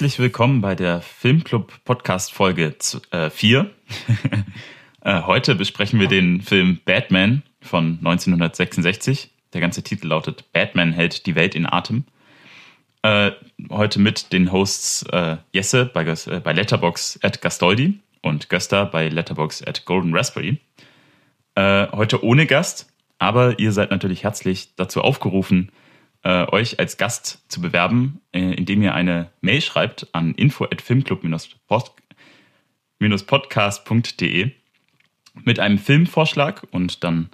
Herzlich willkommen bei der Filmclub Podcast Folge 4. Äh, heute besprechen wir den Film Batman von 1966. Der ganze Titel lautet Batman hält die Welt in Atem. Äh, heute mit den Hosts äh, Jesse bei, äh, Letterbox at Gastoldi und Gösta bei Letterbox at Golden Raspberry. Äh, heute ohne Gast, aber ihr seid natürlich herzlich dazu aufgerufen, äh, euch als Gast zu bewerben, äh, indem ihr eine Mail schreibt an info at filmclub-podcast.de mit einem Filmvorschlag und dann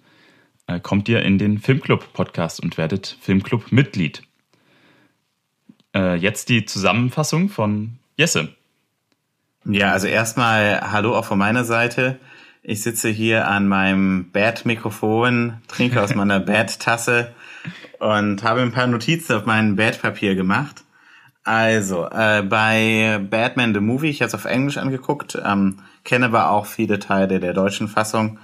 äh, kommt ihr in den Filmclub-Podcast und werdet Filmclub-Mitglied. Äh, jetzt die Zusammenfassung von Jesse. Ja, also erstmal Hallo auch von meiner Seite. Ich sitze hier an meinem Bad-Mikrofon, trinke aus meiner Bad-Tasse und habe ein paar Notizen auf mein Bad-Papier gemacht. Also, äh, bei Batman the Movie, ich habe es auf Englisch angeguckt, ähm, kenne aber auch viele Teile der deutschen Fassung.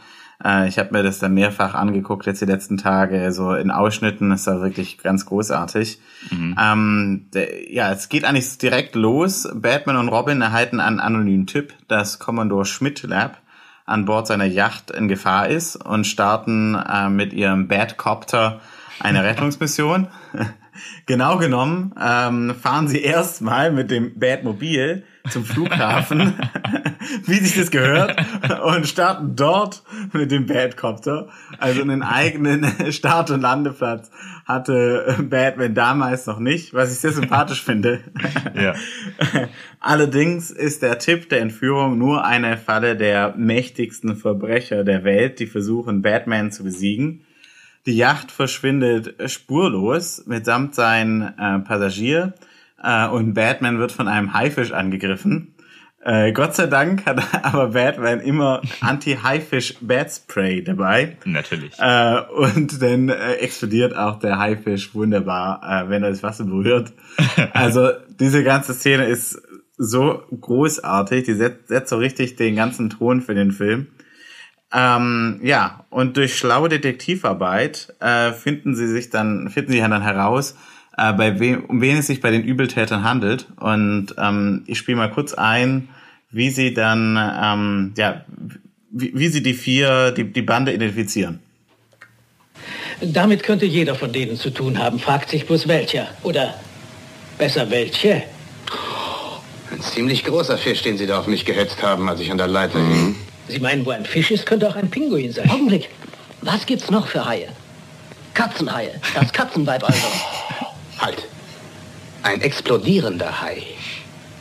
Äh, ich habe mir das dann mehrfach angeguckt jetzt die letzten Tage, so in Ausschnitten, das war wirklich ganz großartig. Mhm. Ähm, der, ja, es geht eigentlich direkt los. Batman und Robin erhalten einen anonymen Tipp, dass Commodore Schmidt Lab an Bord seiner Yacht in Gefahr ist und starten äh, mit ihrem Batcopter eine Rettungsmission. genau genommen ähm, fahren sie erstmal mit dem Batmobil zum Flughafen, wie sich das gehört, und starten dort mit dem Batcopter. Also einen eigenen Start- und Landeplatz hatte Batman damals noch nicht, was ich sehr sympathisch finde. Ja. Allerdings ist der Tipp der Entführung nur eine Falle der mächtigsten Verbrecher der Welt, die versuchen, Batman zu besiegen. Die Yacht verschwindet spurlos mitsamt seinem äh, Passagier äh, und Batman wird von einem Haifisch angegriffen. Äh, Gott sei Dank hat aber Batman immer Anti-Haifisch-Bat-Spray dabei. Natürlich. Äh, und dann äh, explodiert auch der Haifisch wunderbar, äh, wenn er das Wasser berührt. Also diese ganze Szene ist so großartig, die setzt, setzt so richtig den ganzen Ton für den Film. Ähm, ja, und durch schlaue Detektivarbeit äh, finden sie sich dann, finden sie dann heraus, äh, bei wem, um wen es sich bei den Übeltätern handelt. Und ähm, ich spiele mal kurz ein, wie sie dann, ähm, ja, wie, wie sie die vier, die, die Bande identifizieren. Damit könnte jeder von denen zu tun haben, fragt sich bloß welcher. Oder besser welche. Ein ziemlich großer Fisch, den Sie da auf mich gehetzt haben, als ich an der Leiter hing. Sie meinen, wo ein Fisch ist, könnte auch ein Pinguin sein. Augenblick. Was gibt's noch für Haie? Katzenhaie. Das Katzenweib also. Halt. Ein explodierender Hai.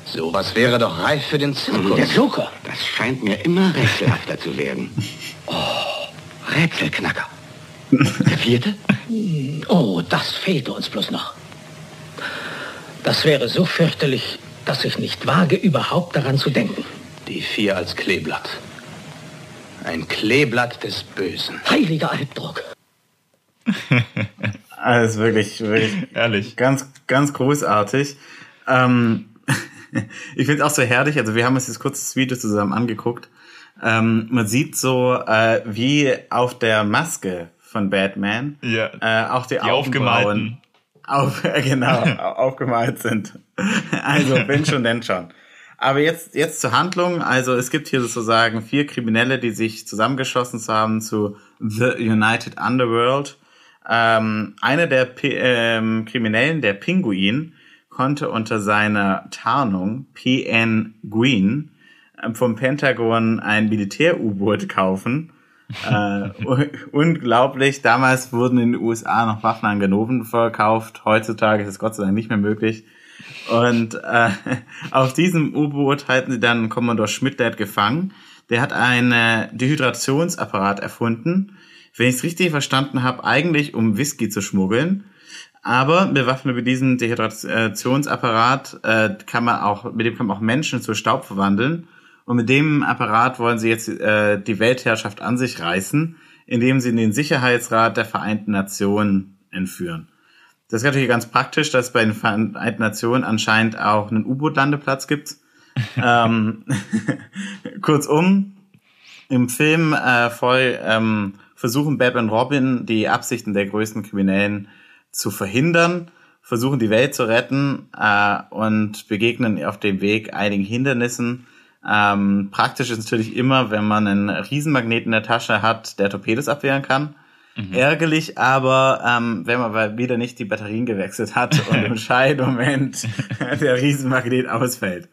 Sowas wäre doch reif für den Zirkus. Der Joker. Das scheint mir immer rätselhafter zu werden. Oh, Rätselknacker. Der vierte? Oh, das fehlte uns bloß noch. Das wäre so fürchterlich, dass ich nicht wage, überhaupt daran zu denken. Die vier als Kleeblatt. Ein Kleeblatt des Bösen. Heiliger Albdruck. Alles wirklich, wirklich ehrlich. Ganz, ganz großartig. Ähm, ich finde es auch so herrlich. Also wir haben uns jetzt kurz das Video zusammen angeguckt. Ähm, man sieht so, äh, wie auf der Maske von Batman ja, äh, auch die, die Augenbrauen auf, äh, genau, aufgemalt sind. Also wenn schon, denn schon. Aber jetzt, jetzt zur Handlung. Also es gibt hier sozusagen vier Kriminelle, die sich zusammengeschlossen haben zu The United Underworld. Ähm, einer der P ähm, Kriminellen, der Pinguin, konnte unter seiner Tarnung PN Green äh, vom Pentagon ein Militär-U-Boot kaufen. äh, unglaublich, damals wurden in den USA noch Waffen an Ganoven verkauft. Heutzutage ist es Gott sei Dank nicht mehr möglich. Und äh, auf diesem U-Boot halten sie dann Commodore Schmidt, der hat gefangen. Der hat einen Dehydrationsapparat erfunden, wenn ich es richtig verstanden habe, eigentlich um Whisky zu schmuggeln. Aber bewaffnet mit diesem Dehydrationsapparat äh, kann man auch, mit dem kann man auch Menschen zu Staub verwandeln. Und mit dem Apparat wollen sie jetzt äh, die Weltherrschaft an sich reißen, indem sie den Sicherheitsrat der Vereinten Nationen entführen. Das ist natürlich ganz praktisch, dass es bei den Vereinten Nationen anscheinend auch einen U-Boot-Landeplatz gibt. ähm, kurzum, im Film äh, voll ähm, versuchen Batman und Robin die Absichten der größten Kriminellen zu verhindern versuchen die Welt zu retten äh, und begegnen auf dem Weg einigen Hindernissen. Ähm, praktisch ist natürlich immer, wenn man einen Riesenmagnet in der Tasche hat, der Torpedos abwehren kann. Mhm. Ärgerlich, aber ähm, wenn man wieder nicht die Batterien gewechselt hat und im Scheidmoment der Riesenmagnet ausfällt.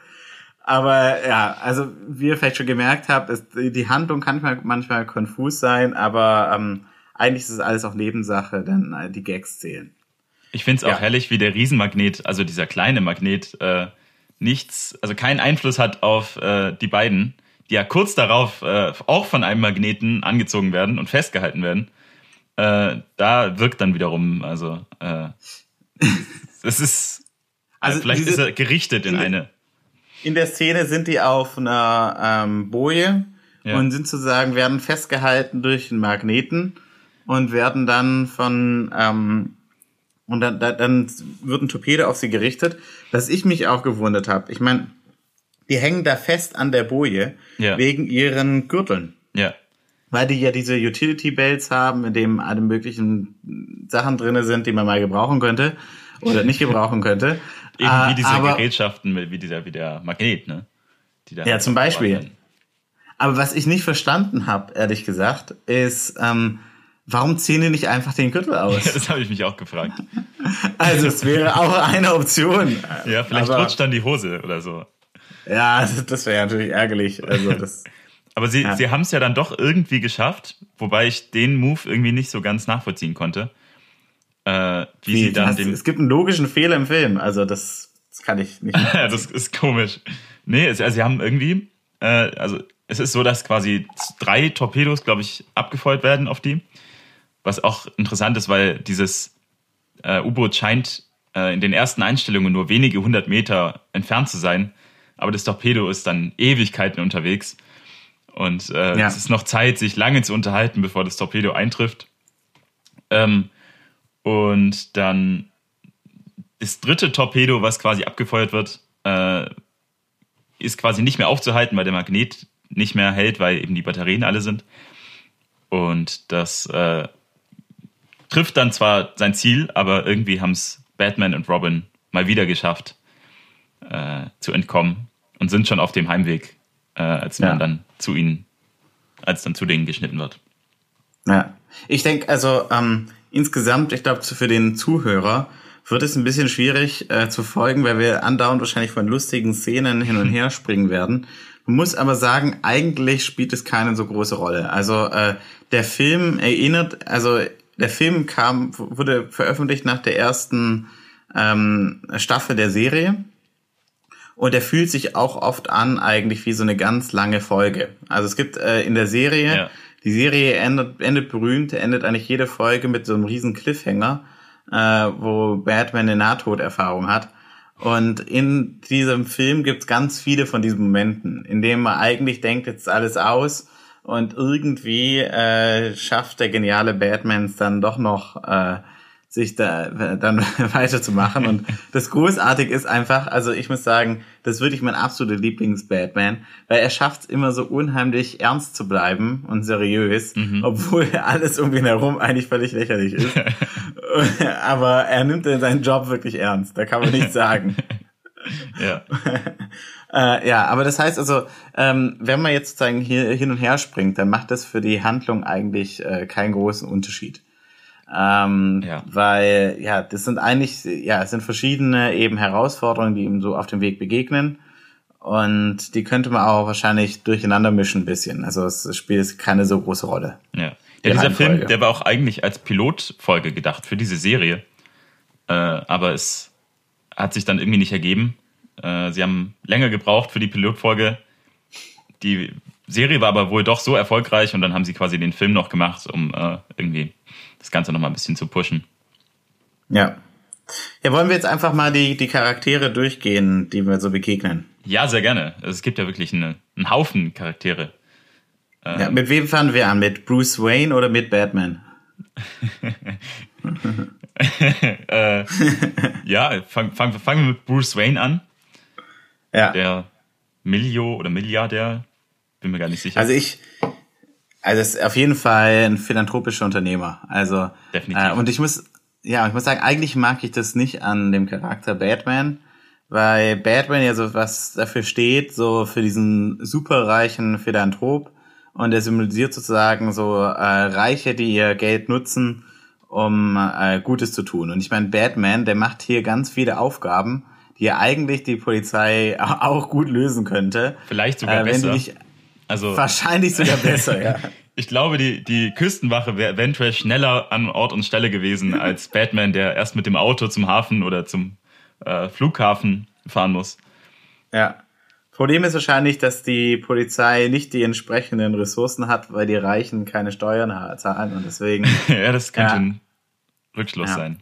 Aber ja, also wie ihr vielleicht schon gemerkt habt, ist, die Handlung kann manchmal, manchmal konfus sein, aber ähm, eigentlich ist es alles auch Nebensache, denn äh, die Gags zählen. Ich finde es auch ja. herrlich, wie der Riesenmagnet, also dieser kleine Magnet, äh, nichts, also keinen Einfluss hat auf äh, die beiden, die ja kurz darauf äh, auch von einem Magneten angezogen werden und festgehalten werden. Äh, da wirkt dann wiederum, also äh, es ist, also vielleicht diese, ist er gerichtet in eine. In der Szene sind die auf einer ähm, Boje ja. und sind sozusagen, werden festgehalten durch einen Magneten und werden dann von ähm, und dann, dann wird ein Torpedo auf sie gerichtet. Was ich mich auch gewundert habe, ich meine, die hängen da fest an der Boje ja. wegen ihren Gürteln. Ja. Weil die ja diese Utility Belts haben, in dem alle möglichen Sachen drinne sind, die man mal gebrauchen könnte oder nicht gebrauchen könnte. Eben wie diese Aber, Gerätschaften, wie dieser, wie der Magnet, ne? ja, zum Beispiel. Aber was ich nicht verstanden habe, ehrlich gesagt, ist, ähm, Warum ziehen die nicht einfach den Gürtel aus? Ja, das habe ich mich auch gefragt. Also es wäre auch eine Option. Ja, vielleicht aber, rutscht dann die Hose oder so. Ja, das wäre natürlich ärgerlich. Also das, aber sie, ja. sie haben es ja dann doch irgendwie geschafft, wobei ich den Move irgendwie nicht so ganz nachvollziehen konnte. Äh, wie, wie sie dann dem es gibt einen logischen Fehler im Film, also das, das kann ich nicht. das ist komisch. Nee, also sie haben irgendwie, äh, also es ist so, dass quasi drei Torpedos, glaube ich, abgefeuert werden auf die was auch interessant ist, weil dieses äh, U-Boot scheint äh, in den ersten Einstellungen nur wenige hundert Meter entfernt zu sein, aber das Torpedo ist dann Ewigkeiten unterwegs. Und äh, ja. es ist noch Zeit, sich lange zu unterhalten, bevor das Torpedo eintrifft. Ähm, und dann das dritte Torpedo, was quasi abgefeuert wird, äh, ist quasi nicht mehr aufzuhalten, weil der Magnet nicht mehr hält, weil eben die Batterien alle sind. Und das äh, trifft dann zwar sein Ziel, aber irgendwie haben es Batman und Robin mal wieder geschafft, äh, zu entkommen und sind schon auf dem Heimweg, äh, als man ja. dann zu ihnen, als dann zu denen geschnitten wird. Ja, ich denke, also ähm, insgesamt, ich glaube, für den Zuhörer wird es ein bisschen schwierig äh, zu folgen, weil wir andauernd wahrscheinlich von lustigen Szenen hin und her springen werden. Man muss aber sagen, eigentlich spielt es keine so große Rolle. Also äh, der Film erinnert, also der Film kam, wurde veröffentlicht nach der ersten ähm, Staffel der Serie. Und er fühlt sich auch oft an, eigentlich wie so eine ganz lange Folge. Also es gibt äh, in der Serie, ja. die Serie endet, endet berühmt, endet eigentlich jede Folge mit so einem riesen Cliffhanger, äh, wo Batman eine Nahtoderfahrung hat. Und in diesem Film gibt's ganz viele von diesen Momenten, in denen man eigentlich denkt, jetzt ist alles aus und irgendwie äh, schafft der geniale Batman es dann doch noch, äh, sich da dann weiterzumachen. Und das Großartige ist einfach, also ich muss sagen, das ist wirklich mein absoluter Lieblings-Batman, weil er schafft es immer so unheimlich ernst zu bleiben und seriös, mhm. obwohl alles um ihn herum eigentlich völlig lächerlich ist. Aber er nimmt seinen Job wirklich ernst, da kann man nichts sagen. ja. Äh, ja, aber das heißt also, ähm, wenn man jetzt sozusagen hier hin und her springt, dann macht das für die Handlung eigentlich äh, keinen großen Unterschied. Ähm, ja. Weil, ja, das sind eigentlich, ja, es sind verschiedene eben Herausforderungen, die ihm so auf dem Weg begegnen. Und die könnte man auch wahrscheinlich durcheinander mischen ein bisschen. Also es spielt keine so große Rolle. Ja, ja dieser Film, der war auch eigentlich als Pilotfolge gedacht für diese Serie. Äh, aber es hat sich dann irgendwie nicht ergeben. Äh, sie haben länger gebraucht für die Pilotfolge. Die Serie war aber wohl doch so erfolgreich und dann haben sie quasi den Film noch gemacht, um äh, irgendwie das Ganze noch mal ein bisschen zu pushen. Ja. Ja, wollen wir jetzt einfach mal die, die Charaktere durchgehen, die wir so begegnen? Ja, sehr gerne. Also es gibt ja wirklich eine, einen Haufen Charaktere. Ähm, ja, mit wem fangen wir an? Mit Bruce Wayne oder mit Batman? äh, ja, fangen fang, fang wir mit Bruce Wayne an. Ja. Der Milio oder Milliardär, bin mir gar nicht sicher. Also ich, also es ist auf jeden Fall ein philanthropischer Unternehmer. Also definitiv. Äh, und ich muss ja, ich muss sagen, eigentlich mag ich das nicht an dem Charakter Batman, weil Batman ja so was dafür steht, so für diesen superreichen Philanthrop und er symbolisiert sozusagen so äh, Reiche, die ihr Geld nutzen, um äh, Gutes zu tun. Und ich meine, Batman, der macht hier ganz viele Aufgaben, die ja eigentlich die Polizei auch gut lösen könnte. Vielleicht sogar Äh, wenn besser. du dich also wahrscheinlich sogar besser, ja. ich glaube, die, die Küstenwache wäre eventuell schneller an Ort und Stelle gewesen als Batman, der erst mit dem Auto zum Hafen oder zum äh, Flughafen fahren muss. Ja. Problem ist wahrscheinlich, dass die Polizei nicht die entsprechenden Ressourcen hat, weil die Reichen keine Steuern zahlen und deswegen. ja, das könnte Ja. ein Rückschluss Ja. sein.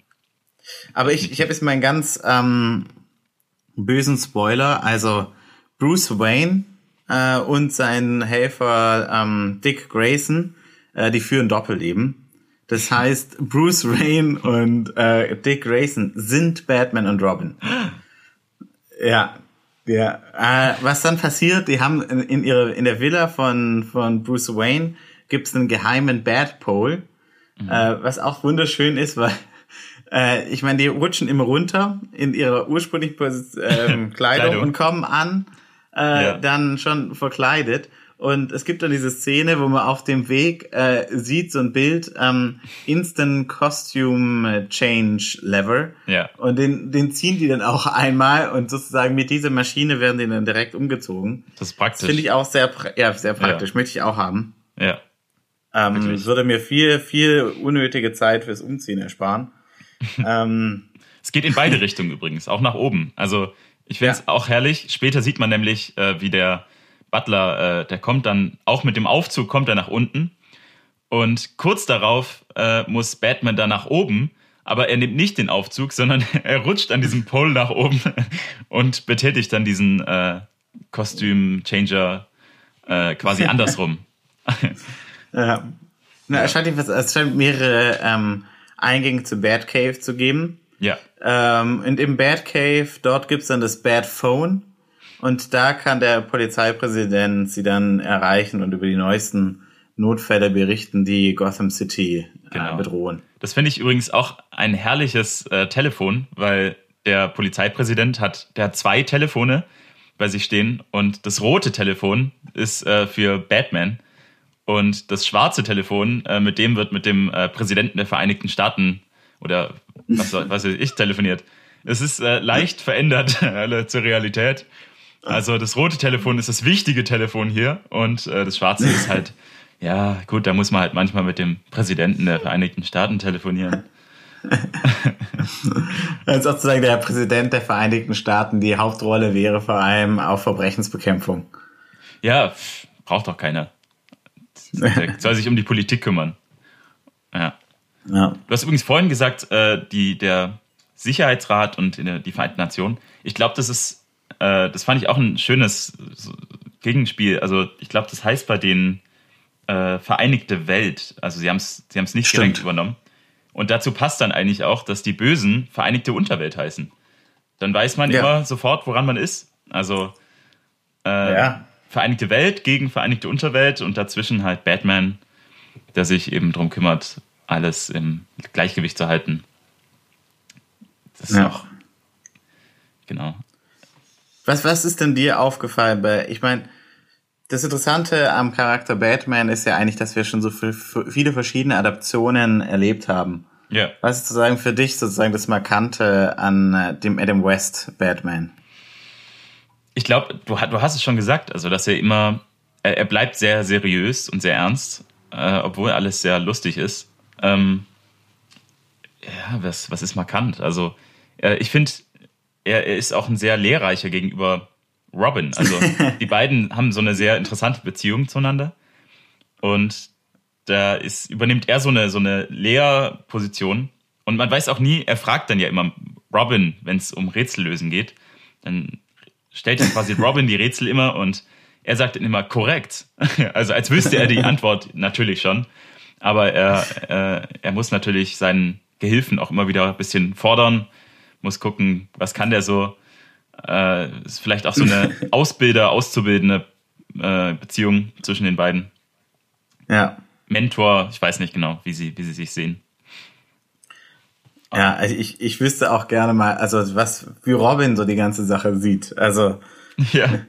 Aber ich, ich habe jetzt mal einen ganz ähm, bösen Spoiler. Also Bruce Wayne äh, und sein Helfer ähm, Dick Grayson, äh, die führen Doppelleben. Das heißt, Bruce Wayne und äh, Dick Grayson sind Batman und Robin. Ja. Ja, äh, was dann passiert, die haben in, in, ihre, in der Villa von, von Bruce Wayne gibt's einen geheimen Bat Pole, äh, was auch wunderschön ist, weil äh, ich meine, die rutschen immer runter in ihrer ursprünglichen Posi- ähm, Kleidung, Kleidung. und kommen an, äh, Ja. dann schon verkleidet. Und es gibt dann diese Szene, wo man auf dem Weg äh, sieht, so ein Bild, ähm, Instant Costume Change Lever. Ja. Und den, den ziehen die dann auch einmal und sozusagen mit dieser Maschine werden die dann direkt umgezogen. Das ist praktisch. finde ich auch sehr, ja, sehr praktisch. Möchte ich auch haben. ja. Ähm, Wirklich. würde mir viel, viel unnötige Zeit fürs Umziehen ersparen. ähm, Es geht in beide Richtungen übrigens, auch nach oben. Also ich finde es Ja. auch herrlich. Später sieht man nämlich, äh, wie der Butler, äh, der kommt dann auch mit dem Aufzug, kommt er nach unten. Und kurz darauf äh, muss Batman da nach oben, aber er nimmt nicht den Aufzug, sondern er rutscht an diesem Pole nach oben und betätigt dann diesen äh, Kostüm-Changer äh, quasi andersrum. ja. Na, es, scheint, es scheint mehrere ähm, Eingänge zu Batcave zu geben. ja. Ähm, und im Batcave, dort gibt's dann das Bad Phone. Und da kann der Polizeipräsident sie dann erreichen und über die neuesten Notfälle berichten, die Gotham City Genau. äh, bedrohen. Das finde ich übrigens auch ein herrliches äh, Telefon, weil der Polizeipräsident hat, der hat zwei Telefone bei sich stehen und das rote Telefon ist äh, für Batman und das schwarze Telefon, äh, mit dem wird mit dem äh, Präsidenten der Vereinigten Staaten oder was, was weiß ich telefoniert. Es ist äh, leicht verändert zur Realität. Also das rote Telefon ist das wichtige Telefon hier und äh, das schwarze ist halt, ja gut, da muss man halt manchmal mit dem Präsidenten der Vereinigten Staaten telefonieren. Als sozusagen der Präsident der Vereinigten Staaten die Hauptrolle wäre vor allem auf Verbrechensbekämpfung. Ja, braucht doch keiner. Der soll sich um die Politik kümmern. Ja. Ja. Du hast übrigens vorhin gesagt, äh, die, der Sicherheitsrat und die Vereinten Nationen. Ich glaube, das ist, äh, das fand ich auch ein schönes Gegenspiel. Also ich glaube, das heißt bei denen äh, Vereinigte Welt. Also sie haben es sie haben's nicht Stimmt. direkt übernommen. Und dazu passt dann eigentlich auch, dass die Bösen Vereinigte Unterwelt heißen. Dann weiß man Ja. immer sofort, woran man ist. Also äh, Ja. Vereinigte Welt gegen Vereinigte Unterwelt und dazwischen halt Batman, der sich eben drum kümmert, alles im Gleichgewicht zu halten. Das ist Ja. auch, genau. Was, was ist denn dir aufgefallen bei, ich meine, das Interessante am Charakter Batman ist ja eigentlich, dass wir schon so viel- viele verschiedene Adaptionen erlebt haben. Ja. Was ist sozusagen für dich sozusagen das Markante an äh, dem Adam West Batman? Ich glaube, du, du hast es schon gesagt, also dass er immer, er, er bleibt sehr seriös und sehr ernst, äh, obwohl alles sehr lustig ist. Ähm, ja, was, was ist markant? Also, äh, ich finde, er, er ist auch ein sehr lehrreicher gegenüber Robin. Also, die beiden haben so eine sehr interessante Beziehung zueinander. Und da ist, übernimmt er so eine, so eine Lehrposition. Und man weiß auch nie, er fragt dann ja immer Robin, wenn es um Rätsellösen geht. Dann stellt dann quasi Robin die Rätsel immer und er sagt dann immer korrekt. Also als wüsste er die Antwort natürlich schon. Aber er, äh, er muss natürlich seinen Gehilfen auch immer wieder ein bisschen fordern, muss gucken, was kann der so. Äh, ist vielleicht auch so eine Ausbilder, auszubildende äh, Beziehung zwischen den beiden. Ja. Mentor, ich weiß nicht genau, wie sie, wie sie sich sehen. Ja, also ich, ich wüsste auch gerne mal, also was, wie Robin so die ganze Sache sieht. Also. Ja.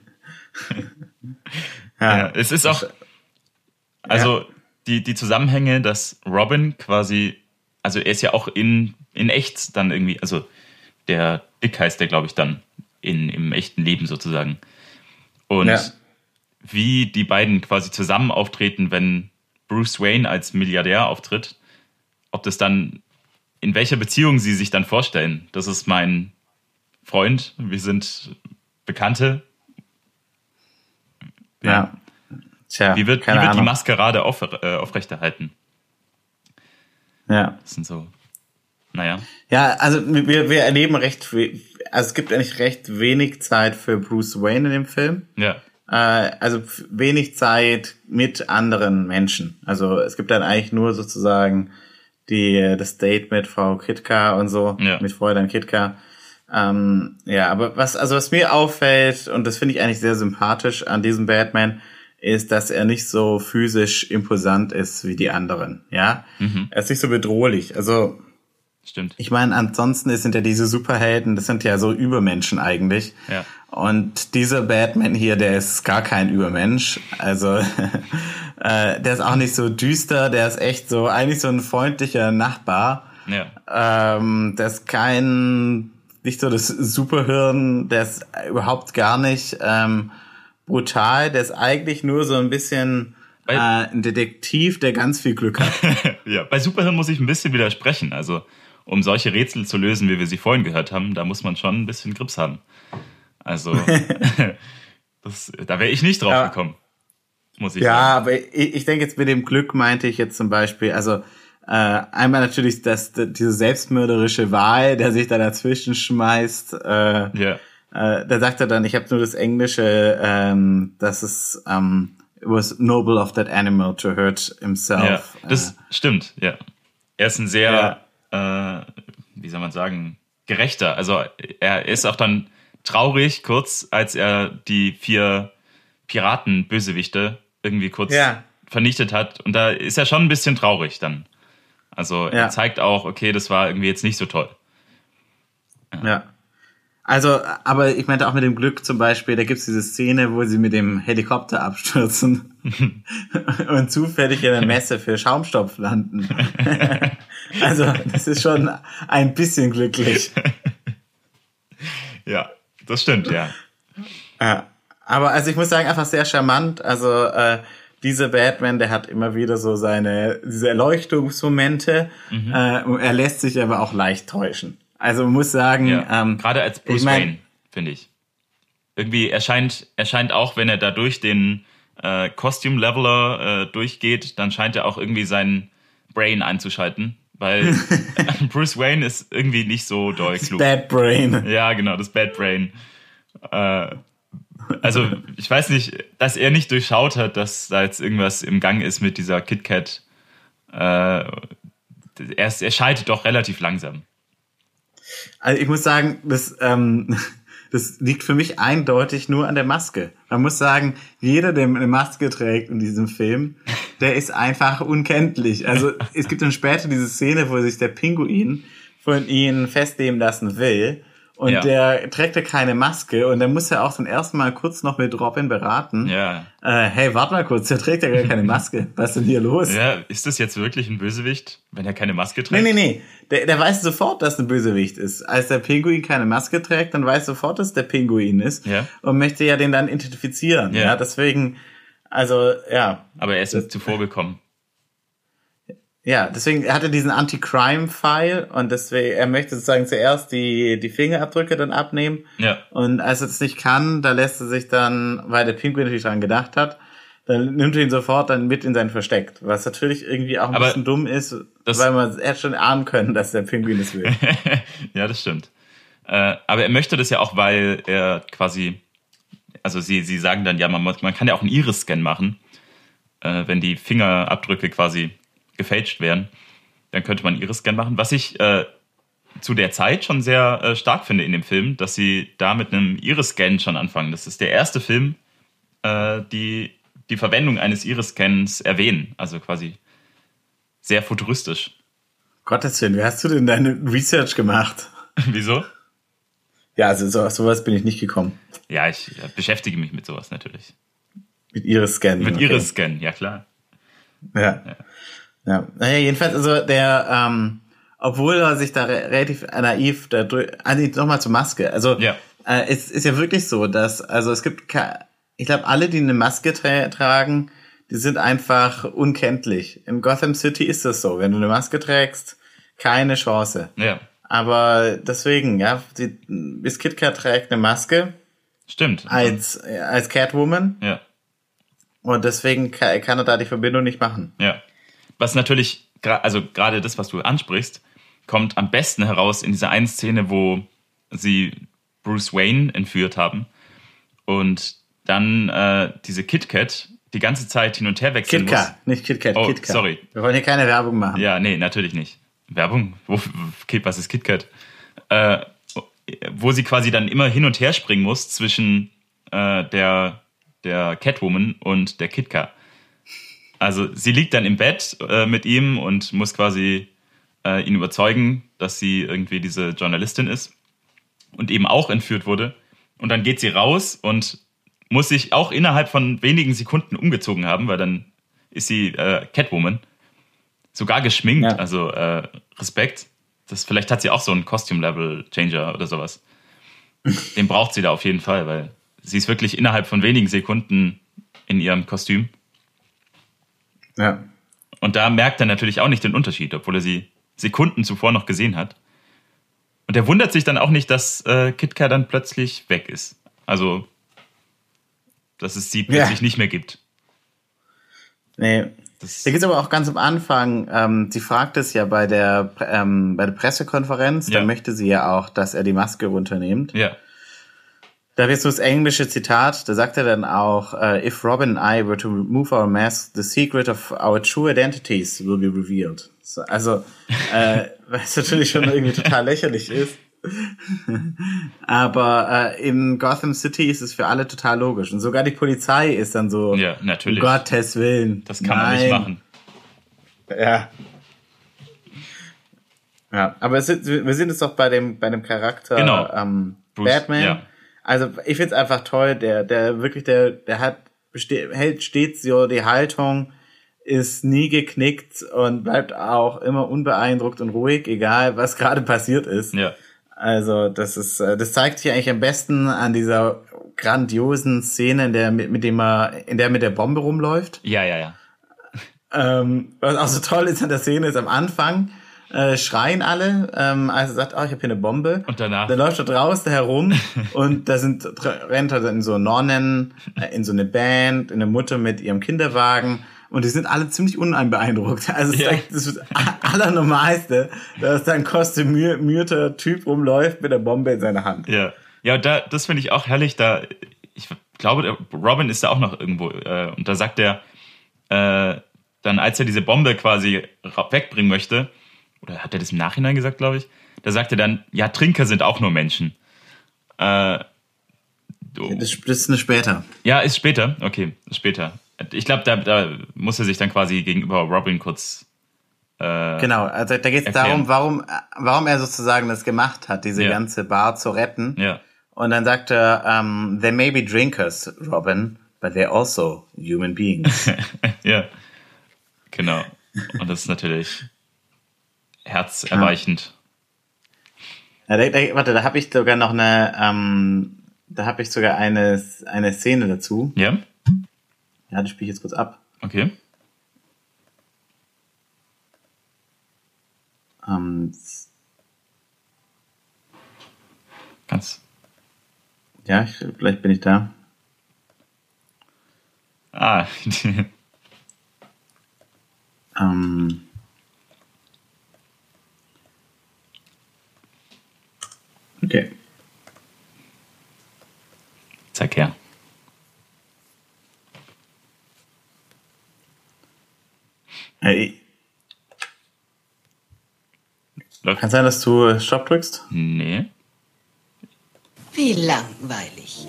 ja. ja. es ist auch, also ja. Die, die Zusammenhänge, dass Robin quasi, also er ist ja auch in, in echt dann irgendwie, also der Dick heißt der, glaube ich, dann in, im echten Leben sozusagen. Und ja. wie die beiden quasi zusammen auftreten, wenn Bruce Wayne als Milliardär auftritt, ob das dann, in welcher Beziehung sie sich dann vorstellen. Das ist mein Freund, wir sind Bekannte. Ja. Ja. Tja, wie wird, wie wird die Maskerade auf, äh, aufrechterhalten? Ja. Das sind so, naja. Ja, also wir, wir erleben recht, also es gibt eigentlich recht wenig Zeit für Bruce Wayne in dem Film. Ja. Äh, also wenig Zeit mit anderen Menschen. Also es gibt dann eigentlich nur sozusagen die, das Date mit Frau Kitka und so, ja. mit Fräulein Kitka. Ähm, ja, aber was, also was mir auffällt, und das finde ich eigentlich sehr sympathisch an diesem Batman, ist, dass er nicht so physisch imposant ist wie die anderen, ja. Mhm. Er ist nicht so bedrohlich. Also, Stimmt. Ich meine, ansonsten sind ja diese Superhelden, das sind ja so Übermenschen eigentlich. Ja. Und dieser Batman hier, der ist gar kein Übermensch. Also äh, der ist auch nicht so düster, der ist echt so eigentlich so ein freundlicher Nachbar. Ja. Ähm, der ist kein nicht so das Superhirn, der ist überhaupt gar nicht ähm, brutal, der ist eigentlich nur so ein bisschen äh, ein Detektiv, der ganz viel Glück hat. ja, bei Superhirn muss ich ein bisschen widersprechen. Also um solche Rätsel zu lösen, wie wir sie vorhin gehört haben, da muss man schon ein bisschen Grips haben. Also, das, da wäre ich nicht drauf ja. gekommen, muss ich ja, sagen. Ja, aber ich, ich denke jetzt mit dem Glück meinte ich jetzt zum Beispiel, also äh, einmal natürlich das, diese selbstmörderische Wahl, der sich da dazwischen schmeißt. Äh, ja. Äh, da sagt er dann, ich habe nur das Englische, ähm, dass es um, it was noble of that animal to hurt himself. Ja, das äh, stimmt, ja. Er ist ein sehr ja äh, wie soll man sagen, gerechter. Also er ist auch dann traurig, kurz, als er die vier Piraten-Bösewichte irgendwie kurz ja. vernichtet hat. Und da ist er schon ein bisschen traurig dann. Also ja. er zeigt auch, okay, das war irgendwie jetzt nicht so toll. Ja. Also, aber ich meinte auch mit dem Glück zum Beispiel, da gibt's diese Szene, wo sie mit dem Helikopter abstürzen und zufällig in der Messe für Schaumstoff landen. also, das ist schon ein bisschen glücklich. ja, das stimmt, ja. ja. Aber also ich muss sagen, einfach sehr charmant. Also äh, dieser Batman, der hat immer wieder so seine diese Erleuchtungsmomente. Mhm. Äh, er lässt sich aber auch leicht täuschen. Also muss sagen, ja. ähm, gerade als Bruce ich mein, Wayne, finde ich. Irgendwie erscheint erscheint auch, wenn er da durch den äh, Costume Leveler äh, durchgeht, dann scheint er auch irgendwie sein Brain einzuschalten, weil Bruce Wayne ist irgendwie nicht so doll klug. Bad Brain. Ja, genau, das Bad Brain. Äh, also ich weiß nicht, dass er nicht durchschaut hat, dass da jetzt irgendwas im Gang ist mit dieser KitKat. Äh, er, er schaltet doch relativ langsam. Also ich muss sagen, das, ähm, das liegt für mich eindeutig nur an der Maske. Man muss sagen, jeder, der eine Maske trägt in diesem Film, der ist einfach unkenntlich. Also es gibt dann später diese Szene, wo sich der Pinguin von ihnen festnehmen lassen will. Und ja. der trägt ja keine Maske und dann muss er auch zum ersten Mal kurz noch mit Robin beraten. Ja. Äh, hey, warte mal kurz, der trägt ja gar keine Maske. Was ist denn hier los? Ja, ist das jetzt wirklich ein Bösewicht, wenn er keine Maske trägt? Nee, nee, nee. Der, der weiß sofort, dass ein Bösewicht ist. Als der Pinguin keine Maske trägt, dann weiß sofort, dass der Pinguin ist. Ja. Und möchte ja den dann identifizieren. Ja, ja deswegen, also, ja. Aber er ist das, zuvor gekommen. Ja, deswegen hat er diesen Anti-Crime-File und deswegen, er möchte sozusagen zuerst die, die Fingerabdrücke dann abnehmen. Ja. Und als er das nicht kann, da lässt er sich dann, weil der Pinguin natürlich dran gedacht hat, dann nimmt er ihn sofort dann mit in sein Versteck. Was natürlich irgendwie auch ein Aber bisschen dumm ist, weil man hätte schon ahnen können, dass der Pinguin es will. ja, das stimmt. Äh, aber er möchte das ja auch, weil er quasi, also sie, sie sagen dann ja, man, man kann ja auch einen Iris-Scan machen, äh, wenn die Fingerabdrücke quasi gefälscht werden, dann könnte man Iris-Scan machen. Was ich äh, zu der Zeit schon sehr äh, stark finde in dem Film, dass sie da mit einem Iris-Scan schon anfangen. Das ist der erste Film, äh, die die Verwendung eines Iris-Scans erwähnen. Also quasi sehr futuristisch. Gottes Willen, wie hast du denn deine Research gemacht? Wieso? Ja, also so, auf sowas bin ich nicht gekommen. Ja, ich äh, beschäftige mich mit sowas natürlich. Mit Iris-Scan. Mit okay. Iris-Scan, ja klar. Ja. ja. Naja, jedenfalls, also der, ähm, obwohl er sich da re relativ naiv da also nochmal zur Maske. Also Ja. äh, es ist ja wirklich so, dass, also es gibt, ich glaube, alle, die eine Maske tra tragen, die sind einfach unkenntlich. In Gotham City ist das so. Wenn du eine Maske trägst, keine Chance. Ja, Aber deswegen, ja, die, Miss KitKat trägt eine Maske stimmt. als, äh, als Catwoman Ja, und deswegen kann, kann er da die Verbindung nicht machen. ja. Was natürlich, also gerade das, was du ansprichst, kommt am besten heraus in dieser einen Szene, wo sie Bruce Wayne entführt haben und dann äh, diese KitKat die ganze Zeit hin und her wechseln muss. KitKat, nicht KitKat, Oh, KitKat. sorry. Wir wollen hier keine Werbung machen. Ja, nee, natürlich nicht. Werbung? Wo, Kit, was ist KitKat? Äh, wo sie quasi dann immer hin und her springen muss zwischen äh, der, der Catwoman und der KitKat. Also sie liegt dann im Bett äh, mit ihm und muss quasi äh, ihn überzeugen, dass sie irgendwie diese Journalistin ist und eben auch entführt wurde. Und dann geht sie raus und muss sich auch innerhalb von wenigen Sekunden umgezogen haben, weil dann ist sie äh, Catwoman. Sogar geschminkt, Ja. also äh, Respekt. Das, vielleicht hat sie auch so einen Costume-Level-Changer oder sowas. Den braucht sie da auf jeden Fall, weil sie ist wirklich innerhalb von wenigen Sekunden in ihrem Kostüm. Ja. Und da merkt er natürlich auch nicht den Unterschied, obwohl er sie Sekunden zuvor noch gesehen hat. Und er wundert sich dann auch nicht, dass äh, Kitka dann plötzlich weg ist. Also, dass es sie plötzlich nicht mehr gibt. Nee. Das, Da geht's aber auch ganz am Anfang, ähm, sie fragt es ja bei der, ähm, bei der Pressekonferenz, Ja. da möchte sie ja auch, dass er die Maske runternimmt. ja, Da ich so das englische Zitat, da sagt er dann auch, äh, if Robin and I were to remove our masks, the secret of our true identities will be revealed. So, also, äh, was natürlich schon irgendwie total lächerlich ist. Aber äh, in Gotham City ist es für alle total logisch. Und sogar die Polizei ist dann so, Ja, natürlich. um Gottes Willen. das kann man nicht Nein. machen. Ja. Ja, aber ist, wir sind jetzt doch bei dem, bei dem Charakter Genau. ähm, Bruce, Batman. ja. Also ich find's einfach toll, der, der wirklich, der, der hat hält stets so die Haltung, ist nie geknickt und bleibt auch immer unbeeindruckt und ruhig, egal was gerade passiert ist. Ja, Also das ist, äh, das zeigt sich eigentlich am besten an dieser grandiosen Szene, in der mit, mit dem er, in der mit der Bombe rumläuft. ja, ja, ja. Ähm, was auch so toll ist an der Szene ist am Anfang äh, schreien alle, ähm, als er sagt, oh, ich habe hier eine Bombe. Und danach? Dann läuft er draußen herum und da sind rennt er in so Nonnen, äh, in so eine Band, in eine Mutter mit ihrem Kinderwagen und die sind alle ziemlich unbeeindruckt. Also es Ja. ist das allernormalste, dass da ein kostümierter Typ rumläuft mit der Bombe in seiner Hand. Ja, ja da, das finde ich auch herrlich. Da, ich glaube, Robin ist da auch noch irgendwo. Äh, und da sagt er, äh, dann als er diese Bombe quasi wegbringen möchte, oder hat er das im Nachhinein gesagt, glaube ich, da sagt er dann, ja, Trinker sind auch nur Menschen. Äh, du- Das, das ist eine später. ja, ist später. Okay, ist später. Ich glaube, da, da muss er sich dann quasi gegenüber Robin kurz. Äh, Genau, also da geht es darum, warum, warum er sozusagen das gemacht hat, diese Ja. ganze Bar zu retten. Ja, Und dann sagt er, um, they may be drinkers, Robin, but they're also human beings. ja, genau. Und das ist natürlich herzerweichend. ja, da, da, warte, da habe ich sogar noch eine, ähm, da habe ich sogar eine, eine Szene dazu. Ja, Ja, die spiele ich jetzt kurz ab. okay. Ähm, Ganz. ja, ich, vielleicht bin ich da. Ah, Ähm, okay. zeig her. Hey, Läuft? kann sein, dass du Stopp drückst? Nee. Wie langweilig.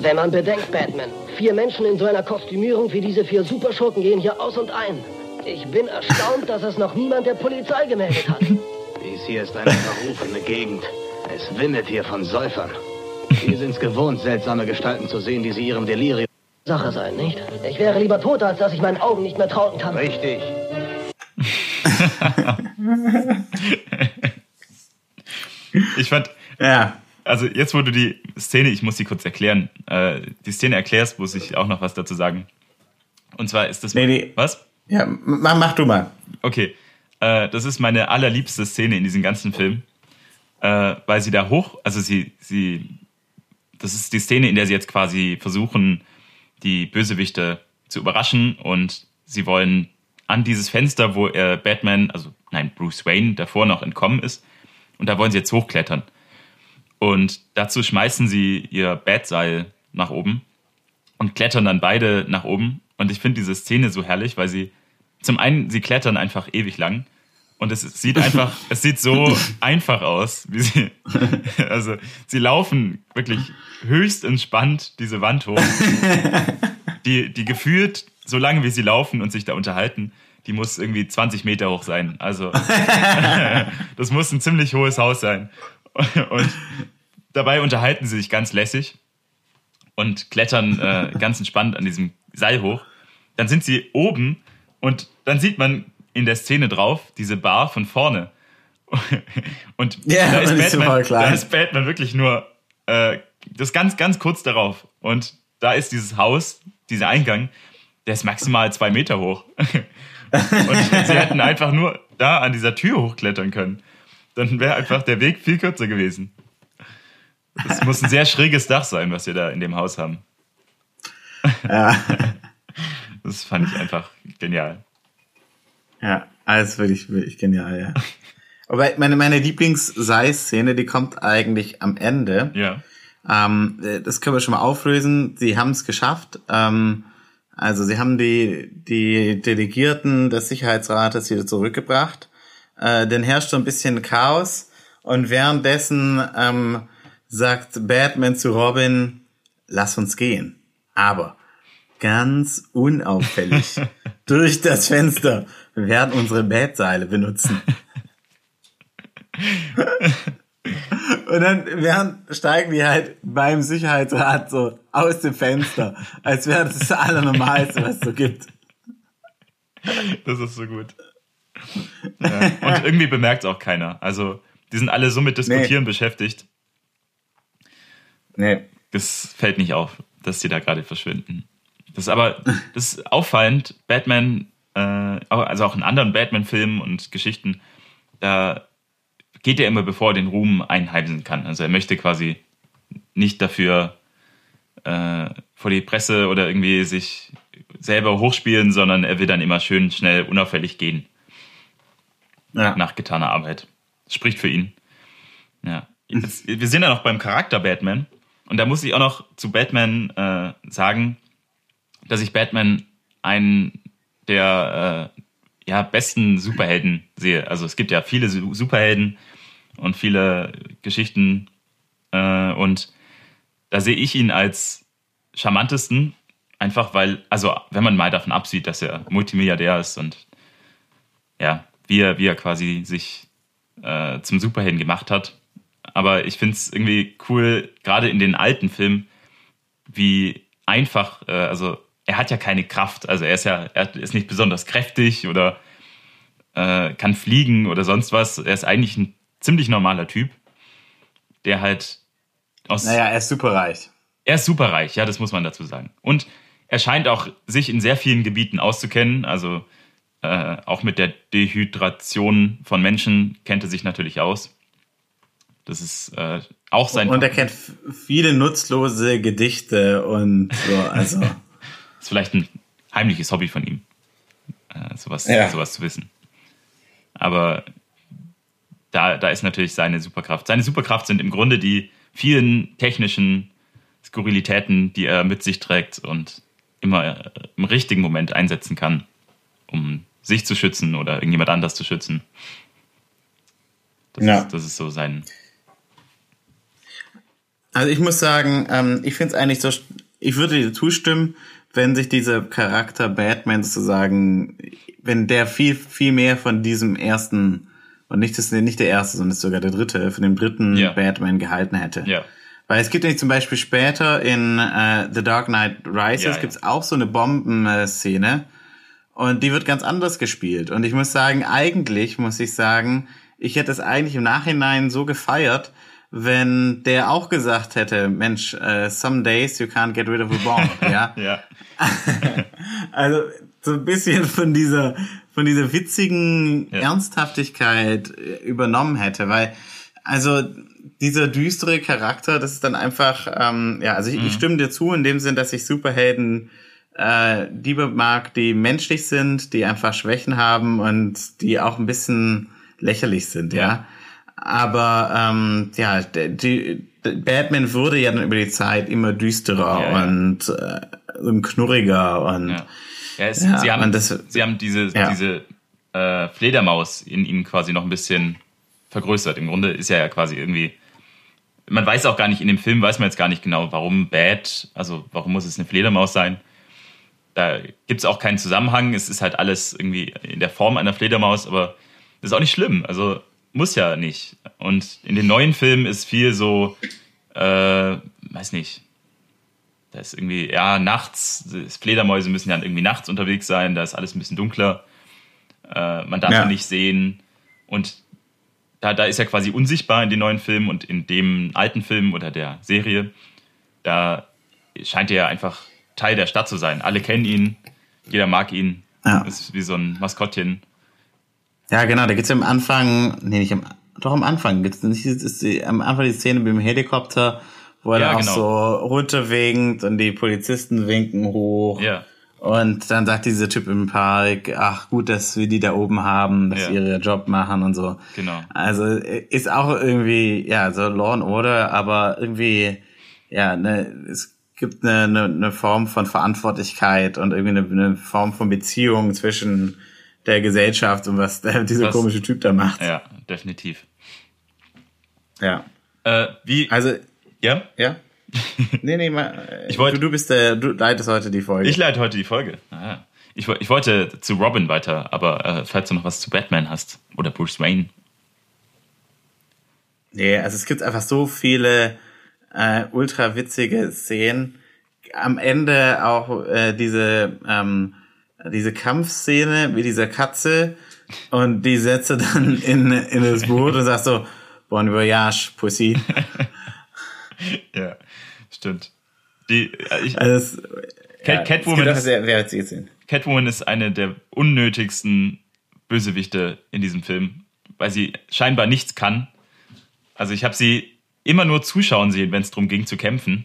Wenn man bedenkt, Batman, vier Menschen in so einer Kostümierung wie diese vier Superschurken gehen hier aus und ein. Ich bin erstaunt, dass es noch niemand der Polizei gemeldet hat. Dies hier ist eine verrufene Gegend. Es wimmelt hier von Säufern. Die sind es gewohnt, seltsame Gestalten zu sehen, die sie ihrem Delirium... Sache sein, nicht? Ich wäre lieber tot, als dass ich meinen Augen nicht mehr trauen kann. Richtig. Ich fand, Ja. also jetzt, wo du die Szene, ich muss sie kurz erklären, äh, die Szene erklärst, muss ich auch noch was dazu sagen. Und zwar ist das. Nee, nee. Was? Ja, mach, mach du mal. Okay. Äh, das ist meine allerliebste Szene in diesem ganzen Film. Äh, weil sie da hoch, also sie, sie, das ist die Szene, in der sie jetzt quasi versuchen, die Bösewichte zu überraschen und sie wollen an dieses Fenster, wo äh, Batman, also nein, Bruce Wayne davor noch entkommen ist, und da wollen sie jetzt hochklettern. Und dazu schmeißen sie ihr Batseil nach oben und klettern dann beide nach oben. Und ich finde diese Szene so herrlich, weil sie zum einen, sie klettern einfach ewig lang. Und es sieht einfach, es sieht so einfach aus, wie sie, also sie laufen wirklich höchst entspannt diese Wand hoch. Die, die gefühlt, so lange wie sie laufen und sich da unterhalten, die muss irgendwie 20 Meter hoch sein. Also das muss ein ziemlich hohes Haus sein. Und dabei unterhalten sie sich ganz lässig und klettern äh, ganz entspannt an diesem Seil hoch. Dann sind sie oben und dann sieht man in der Szene drauf diese Bar von vorne. Und Ja, da, ist ist Batman, klein. da ist Batman wirklich nur äh, das ganz, ganz kurz darauf. Und da ist dieses Haus, dieser Eingang, der ist maximal zwei Meter hoch. Und sie hätten einfach nur da an dieser Tür hochklettern können. Dann wäre einfach der Weg viel kürzer gewesen. Es muss ein sehr schräges Dach sein, was wir da in dem Haus haben. Ja, Das fand ich einfach genial. Ja, alles wirklich, wirklich genial, ja. Aber meine, meine Lieblings-Sei-Szene, die kommt eigentlich am Ende. Ja. Ähm, äh, das können wir schon mal auflösen. Sie haben es geschafft. Ähm, also sie haben die, die Delegierten des Sicherheitsrates wieder zurückgebracht. Äh, dann herrscht so ein bisschen Chaos. Und währenddessen ähm, sagt Batman zu Robin, lass uns gehen. Aber ganz unauffällig durch das Fenster werden unsere Batseile benutzen. Und dann während steigen die halt beim Sicherheitsrat so aus dem Fenster, als wäre das das Allernormalste, was es so gibt. Das ist so gut. Ja. Und irgendwie bemerkt es auch keiner. Also, die sind alle so mit Diskutieren beschäftigt. Nee. Das fällt nicht auf, dass die da gerade verschwinden. Das ist aber das ist auffallend. Batman, also auch in anderen Batman-Filmen und Geschichten, da geht er immer, bevor er den Ruhm einheimsen kann. Also er möchte quasi nicht dafür äh, vor die Presse oder irgendwie sich selber hochspielen, sondern er will dann immer schön schnell unauffällig gehen Ja. nach getaner Arbeit. Spricht für ihn. Ja. Jetzt, wir sind ja noch beim Charakter Batman. Und da muss ich auch noch zu Batman äh, sagen, dass ich Batman einen der äh, ja, besten Superhelden sehe. Also es gibt ja viele Su- Superhelden und viele Geschichten. Äh, und da sehe ich ihn als charmantesten, einfach weil, also wenn man mal davon absieht, dass er Multimilliardär ist und ja, wie er, wie er quasi sich äh, zum Superhelden gemacht hat. Aber ich finde es irgendwie cool, gerade in den alten Filmen, wie einfach, äh, also er hat ja keine Kraft, also er ist ja, er ist nicht besonders kräftig oder äh, kann fliegen oder sonst was. Er ist eigentlich ein ziemlich normaler Typ, der halt aus Naja, er ist superreich. er ist superreich, ja, das muss man dazu sagen. Und er scheint auch sich in sehr vielen Gebieten auszukennen. Also äh, auch mit der Dehydration von Menschen kennt er sich natürlich aus. Das ist äh, auch sein. Und er kennt viele nutzlose Gedichte und so, also. ist vielleicht ein heimliches Hobby von ihm, äh, sowas, Ja. sowas zu wissen. Aber da, da ist natürlich seine Superkraft. Seine Superkraft sind im Grunde die vielen technischen Skurrilitäten, die er mit sich trägt und immer äh, im richtigen Moment einsetzen kann, um sich zu schützen oder irgendjemand anders zu schützen. Das, Ja. ist, das ist so sein. Also ich muss sagen, ähm, ich finde es eigentlich so ich würde dir zustimmen, wenn sich dieser Charakter Batman sozusagen, wenn der viel, viel mehr von diesem ersten, und nicht, das nicht der erste, sondern sogar der dritte, von dem dritten Ja. Batman gehalten hätte. Ja. Weil es gibt nämlich zum Beispiel später in äh, The Dark Knight Rises Ja, ja. gibt's auch so eine Bombenszene und die wird ganz anders gespielt. Und ich muss sagen, eigentlich muss ich sagen, ich hätte es eigentlich im Nachhinein so gefeiert, wenn der auch gesagt hätte, Mensch, äh, some days you can't get rid of a bomb, ja. Ja. Also so ein bisschen von dieser von dieser witzigen Ja. Ernsthaftigkeit äh, übernommen hätte, weil also dieser düstere Charakter, das ist dann einfach ähm, ja, also ich, Mhm. ich stimme dir zu in dem Sinn, dass ich Superhelden äh, die mag, die menschlich sind, die einfach Schwächen haben und die auch ein bisschen lächerlich sind, ja. Ja. Aber ähm, ja, die, Batman wurde ja dann über die Zeit immer düsterer Ja, ja. und äh, und knurriger und Ja. Ja, es, sie, haben, und das- sie haben diese, diese äh, Fledermaus in ihm quasi noch ein bisschen vergrößert. Im Grunde ist er ja quasi irgendwie. Man weiß auch gar nicht, in dem Film weiß man jetzt gar nicht genau, warum Bad, also warum muss es eine Fledermaus sein. Da gibt es auch keinen Zusammenhang. Es ist halt alles irgendwie in der Form einer Fledermaus, aber das ist auch nicht schlimm. Also muss ja nicht. Und in den neuen Filmen ist viel so, äh, weiß nicht, da ist irgendwie, ja, nachts, Fledermäuse müssen ja irgendwie nachts unterwegs sein, da ist alles ein bisschen dunkler. Äh, man darf Ja. sie nicht sehen. Und da, da ist er quasi unsichtbar in den neuen Filmen und in dem alten Film oder der Serie, da scheint er ja einfach Teil der Stadt zu sein. Alle kennen ihn, jeder mag ihn. Ja. Ist wie so ein Maskottchen. Ja, genau, da gibt's ja am Anfang, nee, nicht am, doch am Anfang, gibt's nicht, ist die, am Anfang die Szene mit dem Helikopter, wo er Ja, dann auch genau. so runterwinkt und die Polizisten winken hoch. Ja. Und dann sagt dieser Typ im Park, ach gut, dass wir die da oben haben, dass Ja. sie ihren Job machen und so. Genau. Also ist auch irgendwie, ja, so Law and Order, aber irgendwie, ja, ne, es gibt eine, eine, eine Form von Verantwortlichkeit und irgendwie eine, eine Form von Beziehung zwischen der Gesellschaft und was der, dieser Was- komische Typ da macht. Ja, definitiv. Ja. Äh, wie, Also, ja? ja. nee, nee, mal, Ich wollt- du, du bist der, du leitest heute die Folge. Ich leite heute die Folge. Ah, Ich, ich wollte zu Robin weiter, aber äh, falls du noch was zu Batman hast oder Bruce Wayne. Nee, also es gibt einfach so viele äh, ultra witzige Szenen. Am Ende auch äh, diese ähm, diese Kampfszene mit dieser Katze und die setze dann in, in das Boot und sagt so Bon voyage, Pussy. Ja, stimmt. Die, ich, Also Cat- ja, Catwoman auch ist- sehr, sehr. Catwoman ist eine der unnötigsten Bösewichte in diesem Film, weil sie scheinbar nichts kann. Also ich habe sie immer nur zuschauen sehen, wenn es darum ging zu kämpfen.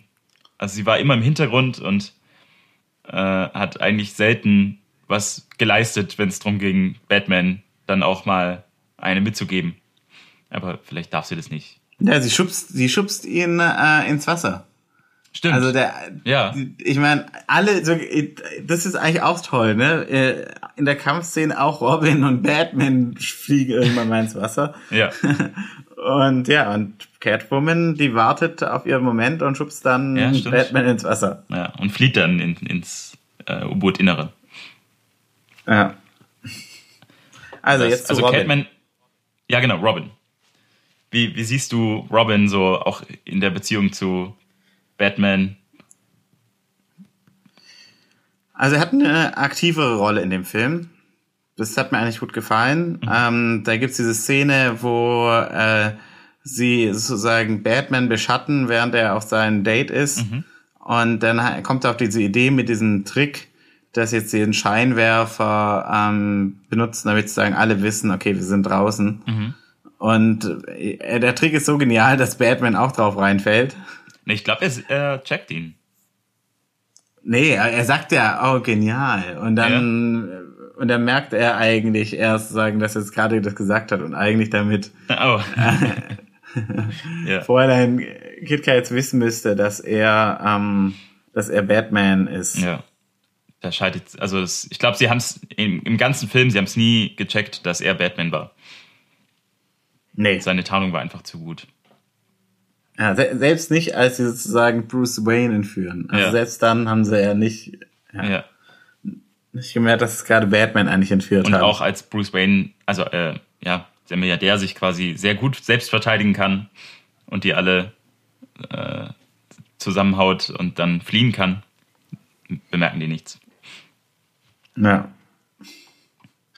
Also sie war immer im Hintergrund und äh, hat eigentlich selten was geleistet, wenn es darum ging, Batman dann auch mal eine mitzugeben. Aber vielleicht darf sie das nicht. Ja, sie schubst, sie schubst ihn äh, ins Wasser. Stimmt. Also der, Ja. ich meine, alle, so, das ist eigentlich auch toll, ne? Äh, In der Kampfszene auch Robin und Batman fliegen irgendwann mal ins Wasser. ja. Und ja, und Catwoman, die wartet auf ihren Moment und schubst dann Ja. Batman ins Wasser. ja. Und flieht dann in, ins äh, U-Boot-Innere. Ja. Also jetzt zu also Robin. Catman, ja genau, Robin. Wie, wie siehst du Robin so auch in der Beziehung zu Batman? Also er hat eine aktivere Rolle in dem Film. Das hat mir eigentlich gut gefallen. Mhm. Ähm, da gibt's diese Szene, wo äh, sie sozusagen Batman beschatten, während er auf seinem Date ist. Mhm. Und dann kommt er auf diese Idee mit diesem Trick, dass jetzt den Scheinwerfer ähm, benutzen, damit sozusagen alle wissen, okay, wir sind draußen. Mhm. Und äh, der Trick ist so genial, dass Batman auch drauf reinfällt. Nee, ich glaube, er, er checkt ihn. Nee, er, er sagt ja, oh, genial. Und dann, und dann merkt er eigentlich erst sagen, dass er jetzt gerade das gesagt hat und eigentlich damit Oh. ja. Fräulein Kitka jetzt wissen müsste, dass er, ähm, dass er Batman ist. ja. Da scheidet, also das, ich glaube, sie haben es im, im ganzen Film, sie haben es nie gecheckt, dass er Batman war. Nee. Seine Tarnung war einfach zu gut. Ja, se selbst nicht, als sie sozusagen Bruce Wayne entführen. Also Ja. selbst dann haben sie ja nicht, ja, Ja. nicht gemerkt, dass es gerade Batman eigentlich entführt Und hat. auch als Bruce Wayne, also äh, ja, der Milliardär sich quasi sehr gut selbst verteidigen kann und die alle äh, zusammenhaut und dann fliehen kann, bemerken die nichts. Ja.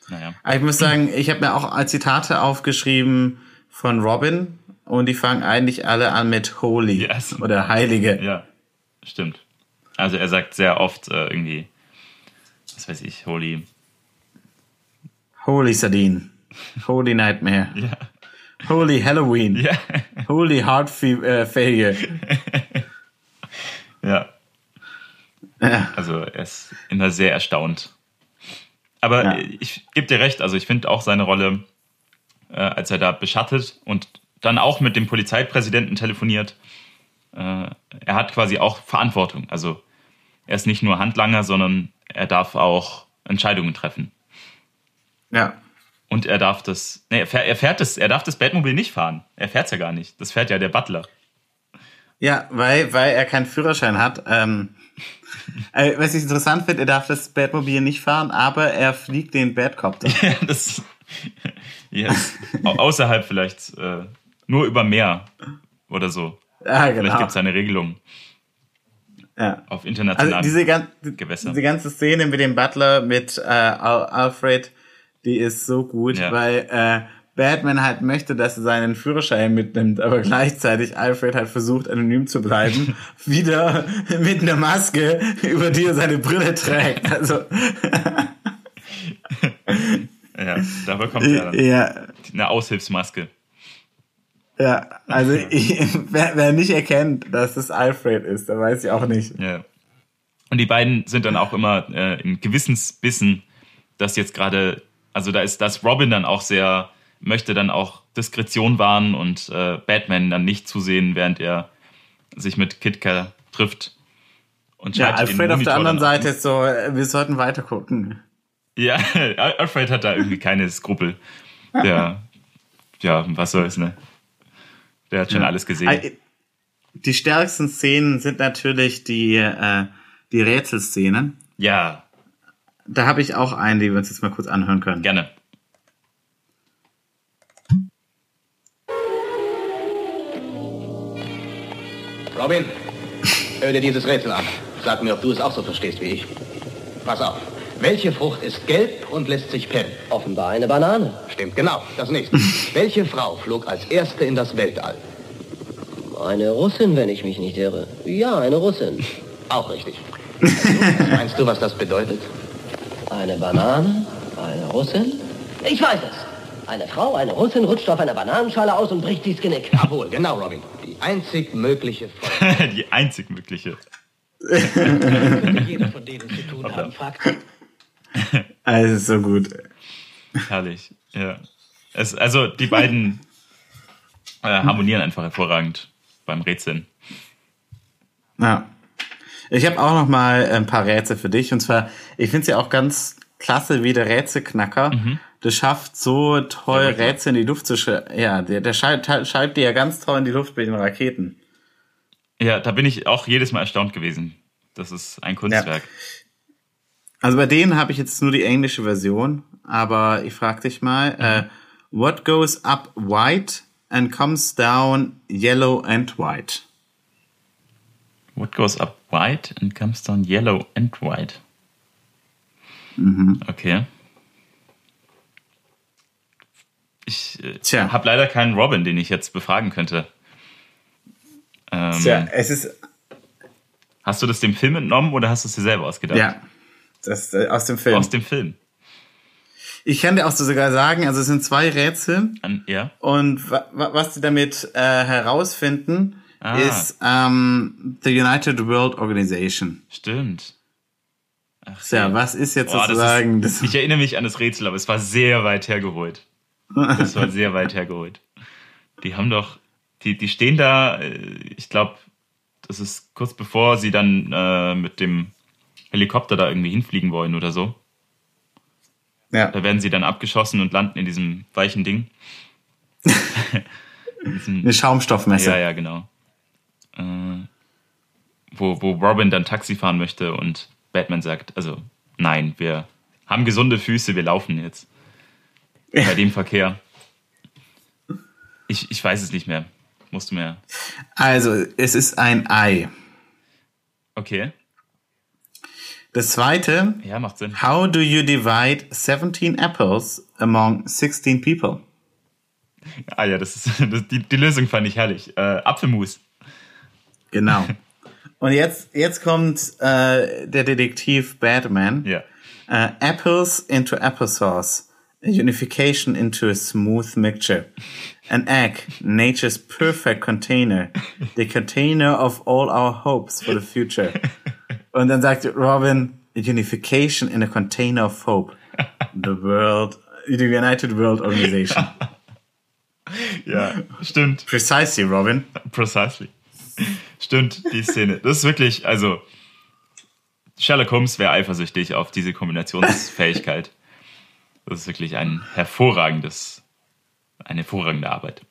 Naja. Aber ich muss sagen, ich habe mir auch Zitate aufgeschrieben von Robin und die fangen eigentlich alle an mit Holy Yes. oder Heilige. Ja, stimmt. Also er sagt sehr oft äh, irgendwie, was weiß ich, Holy. Holy Sardine. Holy Nightmare. Ja. Holy Halloween. Ja. Holy Heart äh, Failure. ja. Ja. Also er ist immer sehr erstaunt. Aber Ja. ich gebe dir recht, also ich finde auch seine Rolle, äh, als er da beschattet und dann auch mit dem Polizeipräsidenten telefoniert, äh, er hat quasi auch Verantwortung. Also er ist nicht nur Handlanger, sondern er darf auch Entscheidungen treffen. Ja. Und er darf das, nee, er fährt, er fährt das, er darf das Batmobil nicht fahren. Er fährt ja gar nicht. Das fährt ja der Butler. Ja, weil, weil er keinen Führerschein hat. Ähm, äh, was ich interessant finde, er darf das Batmobil nicht fahren, aber er fliegt den Batcopter. Ja, das, yes. Au- außerhalb vielleicht, äh, nur über Meer oder so. Ja, Vielleicht genau. gibt es eine Regelung Ja. auf Also internationalen diese, gan Gewässer. diese ganze Szene mit dem Butler, mit äh, Al Alfred, die ist so gut, Ja. weil äh, Batman halt möchte, dass er seinen Führerschein mitnimmt, aber gleichzeitig Alfred halt versucht, anonym zu bleiben, wieder mit einer Maske, über die er seine Brille trägt. Also Ja, da bekommt er dann ja, eine Aushilfsmaske. ja, also ich, wer, wer nicht erkennt, dass es Alfred ist, der weiß ich auch nicht. Ja. Und die beiden sind dann auch immer äh, im Gewissensbissen, dass jetzt gerade, also da ist das Robin dann auch sehr, möchte dann auch Diskretion wahren und äh, Batman dann nicht zusehen, während er sich mit Kitka trifft. Und Ja, den Alfred auf der anderen. Seite ist so, äh, wir sollten weiter gucken. Ja, Alfred hat da irgendwie keine Skrupel. Der, ja, was soll's, ne? Der hat schon alles gesehen. Die stärksten Szenen sind natürlich die, äh, die Rätselszenen. Ja, Da habe ich auch einen, die wir uns jetzt mal kurz anhören können. gerne. Robin, hör dir dieses Rätsel an. Sag mir, ob du es auch so verstehst wie ich. Pass auf. Welche Frucht ist gelb und lässt sich pennen? Offenbar eine Banane. Stimmt, genau. Das nächste. Welche Frau flog als erste in das Weltall? Eine Russin, wenn ich mich nicht irre. Ja, eine Russin. Auch richtig. Also, meinst du, was das bedeutet? Eine Banane, eine Russin. Ich weiß es. Eine Frau, eine Russin, rutscht auf einer Bananenschale aus und bricht dies Genick. Jawohl, genau, Robin. Die einzig mögliche Folge. Die einzig mögliche. Jeder von denen zu tun haben, fragt. Also so gut. Herrlich, ja. Es, also die beiden äh, harmonieren einfach hervorragend beim Rätseln. Ja. Ich habe auch noch mal ein paar Rätsel für dich. Und zwar, ich finde es ja auch ganz klasse, wie der Rätselknacker das schafft, so toll Riddler. Rätsel in die Luft zu schreiben. Ja, der, der schreibt, schreibt die ja ganz toll in die Luft mit den Raketen. Ja, da bin ich auch jedes Mal erstaunt gewesen. Das ist ein Kunstwerk. Also bei denen habe ich jetzt nur die englische Version, aber ich frage dich mal, äh, what goes up white and comes down yellow and white? What goes up white and comes down yellow and white? Okay. Ich äh, habe leider keinen Robin, den ich jetzt befragen könnte. Ähm, Tja, es ist, Hast du das dem Film entnommen oder hast du es dir selber ausgedacht? ja, das äh, aus dem Film. Aus dem Film. Ich kann dir auch so sogar sagen, also es sind zwei Rätsel An, ja? und wa wa was sie damit äh, herausfinden, Ah. ist ähm, the United World Organization. Stimmt. Ach, Tja, was ist jetzt das sozusagen ist, ich erinnere mich an das Rätsel, aber es war sehr weit hergeholt. Es war sehr weit hergeholt. Die haben doch, die, die stehen da, äh, ich glaube, das ist kurz bevor sie dann äh, mit dem Helikopter da irgendwie hinfliegen wollen oder so. ja. Da werden sie dann abgeschossen und landen in diesem weichen Ding. in diesem, eine Schaumstoffmesse. ja, ja, genau. äh, wo, wo Robin dann Taxi fahren möchte und Batman sagt, also nein, wir haben gesunde Füße, wir laufen jetzt. Bei dem Verkehr. Ich, ich weiß es nicht mehr. Musst du mehr. Also, es ist ein Ei. Okay. Das zweite, Ja, macht Sinn. how do you divide 17 apples among 16 people? Ah ja, das ist das, die, die Lösung fand ich herrlich. Äh, Apfelmus. Genau. Und jetzt, jetzt kommt äh, der Detektiv Batman. Ja. Uh, apples into applesauce. A unification into a smooth mixture. An egg, nature's perfect container. The container of all our hopes for the future. Und dann sagt Robin, unification in a container of hope. The world, the United World Organization. Ja, stimmt. Precisely, Robin. Precisely. Stimmt, die Szene. Das ist wirklich, also Sherlock Holmes wäre eifersüchtig auf diese Kombinationsfähigkeit. Das ist wirklich ein hervorragendes, eine hervorragende Arbeit,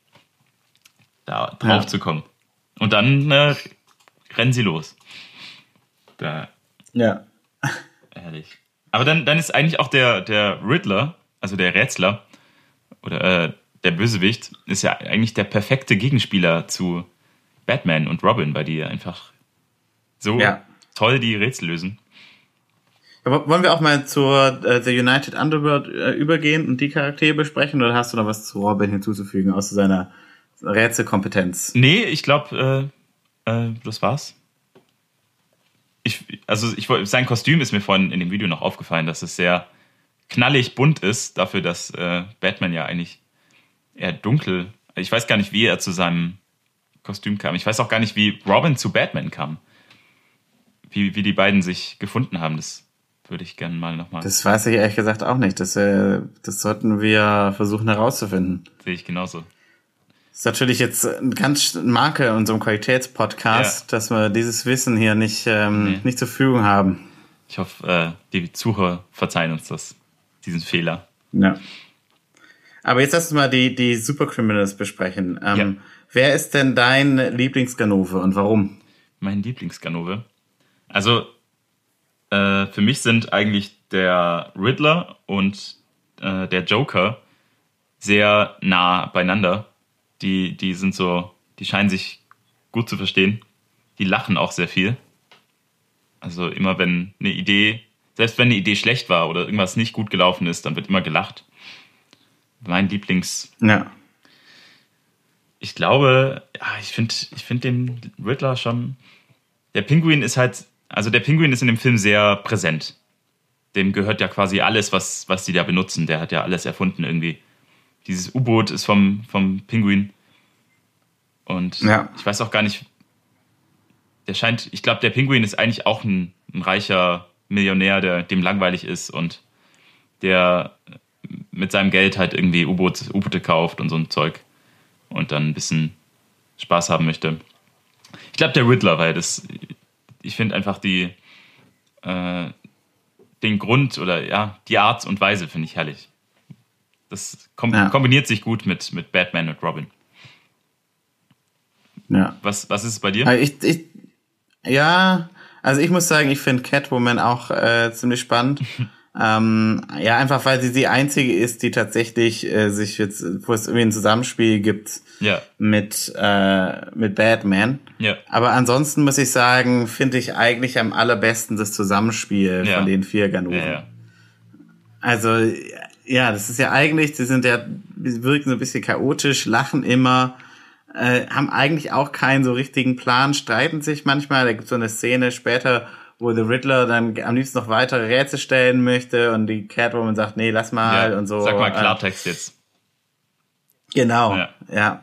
da drauf Ja. zu kommen. Und dann äh, rennen sie los. Da, Ja. herrlich. Aber dann, dann ist eigentlich auch der, der Riddler, also der Rätsler, oder äh, der Bösewicht, ist ja eigentlich der perfekte Gegenspieler zu Batman und Robin, weil die einfach so Ja. toll die Rätsel lösen. Aber wollen wir auch mal zur äh, The United Underworld äh, übergehen und die Charaktere besprechen oder hast du noch was zu Robin hinzuzufügen, außer seiner Rätselkompetenz? Nee, ich glaube, äh, äh, das war's. Ich, also ich, sein Kostüm ist mir vorhin in dem Video noch aufgefallen, dass es sehr knallig bunt ist, dafür, dass äh, Batman ja eigentlich eher dunkel. Ich weiß gar nicht, wie er zu seinem Kostüm kam. Ich weiß auch gar nicht, wie Robin zu Batman kam. Wie, wie die beiden sich gefunden haben, das würde ich gerne mal nochmal. Das weiß ich ehrlich gesagt auch nicht. Das, äh, das sollten wir versuchen herauszufinden. Sehe ich genauso. Das ist natürlich jetzt eine ganz Marke in unserem Qualitätspodcast, Ja. dass wir dieses Wissen hier nicht, ähm, Nee. nicht zur Verfügung haben. Ich hoffe, äh, die Zuhörer verzeihen uns das, diesen Fehler. Ja. Aber jetzt lass uns mal die, die Supercriminals besprechen. Ähm, Ja. Wer ist denn dein Lieblingsganove und warum? Mein Lieblingsganove. Also, äh, für mich sind eigentlich der Riddler und äh, der Joker sehr nah beieinander. Die, die sind so, die scheinen sich gut zu verstehen. Die lachen auch sehr viel. Also immer wenn eine Idee, selbst wenn eine Idee schlecht war oder irgendwas nicht gut gelaufen ist, dann wird immer gelacht. Mein Lieblings, Ja. ich glaube, ja, ich finde ich find den Riddler schon. Der Pinguin ist halt, also der Pinguin ist in dem Film sehr präsent. Dem gehört ja quasi alles, was, was die da benutzen. Der hat ja alles erfunden irgendwie. Dieses U-Boot ist vom, vom Pinguin. Und Ja. ich weiß auch gar nicht, der scheint, ich glaube, der Pinguin ist eigentlich auch ein, ein reicher Millionär, der dem langweilig ist und der mit seinem Geld halt irgendwie U-Boote U-Boote kauft und so ein Zeug und dann ein bisschen Spaß haben möchte. Ich glaube, der Riddler, weil das, ich finde einfach die, äh, den Grund oder ja, die Art und Weise finde ich herrlich. Das kom Ja. kombiniert sich gut mit, mit Batman und Robin. Ja. Was, was ist es bei dir? Also ich, ich, ja, also ich muss sagen, ich finde Catwoman auch äh, ziemlich spannend. ähm, ja, einfach weil sie die einzige ist, die tatsächlich äh, sich jetzt, wo es irgendwie ein Zusammenspiel gibt Ja, mit, äh, mit Batman. ja, Aber ansonsten muss ich sagen, finde ich eigentlich am allerbesten das Zusammenspiel Ja. von den vier Ganoven. ja, ja. Also, ja, das ist ja eigentlich, sie sind ja, wirken so ein bisschen chaotisch, lachen immer, äh, haben eigentlich auch keinen so richtigen Plan, streiten sich manchmal. Da gibt es so eine Szene später, wo The Riddler dann am liebsten noch weitere Rätsel stellen möchte und die Catwoman sagt, nee, lass mal ja. und so. Sag mal Äh, Klartext jetzt. genau, Ja. ja.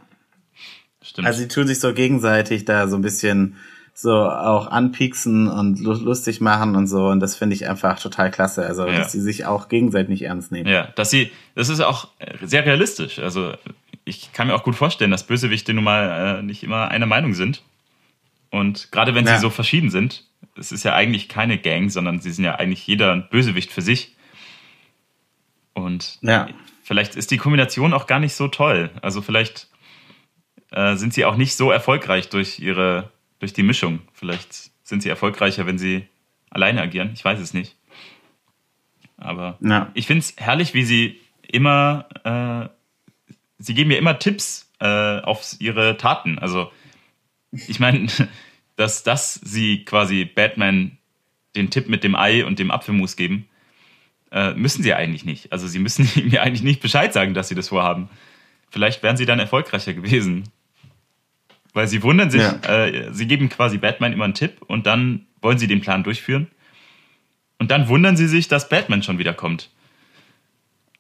Stimmt. Also sie tun sich so gegenseitig da so ein bisschen so auch anpieksen und lu- lustig machen und so und das finde ich einfach total klasse. Also Ja. dass sie sich auch gegenseitig nicht ernst nehmen. Ja, dass sie, das ist auch sehr realistisch. Also ich kann mir auch gut vorstellen, dass Bösewichte nun mal äh, nicht immer einer Meinung sind. Und gerade wenn Ja. sie so verschieden sind, es ist ja eigentlich keine Gang, sondern sie sind ja eigentlich jeder ein Bösewicht für sich. Und Ja. vielleicht ist die Kombination auch gar nicht so toll. Also vielleicht äh, sind sie auch nicht so erfolgreich durch ihre durch die Mischung. Vielleicht sind sie erfolgreicher, wenn sie alleine agieren. Ich weiß es nicht. Aber Ja. ich finde es herrlich, wie sie immer, äh, sie geben mir immer Tipps äh, auf ihre Taten. Also ich meine, dass, dass sie quasi Batman den Tipp mit dem Ei und dem Apfelmus geben, äh, müssen sie eigentlich nicht. Also sie müssen mir eigentlich nicht Bescheid sagen, dass sie das vorhaben. Vielleicht wären sie dann erfolgreicher gewesen. Weil sie wundern sich, Ja. äh, sie geben quasi Batman immer einen Tipp und dann wollen sie den Plan durchführen. Und dann wundern sie sich, dass Batman schon wieder kommt.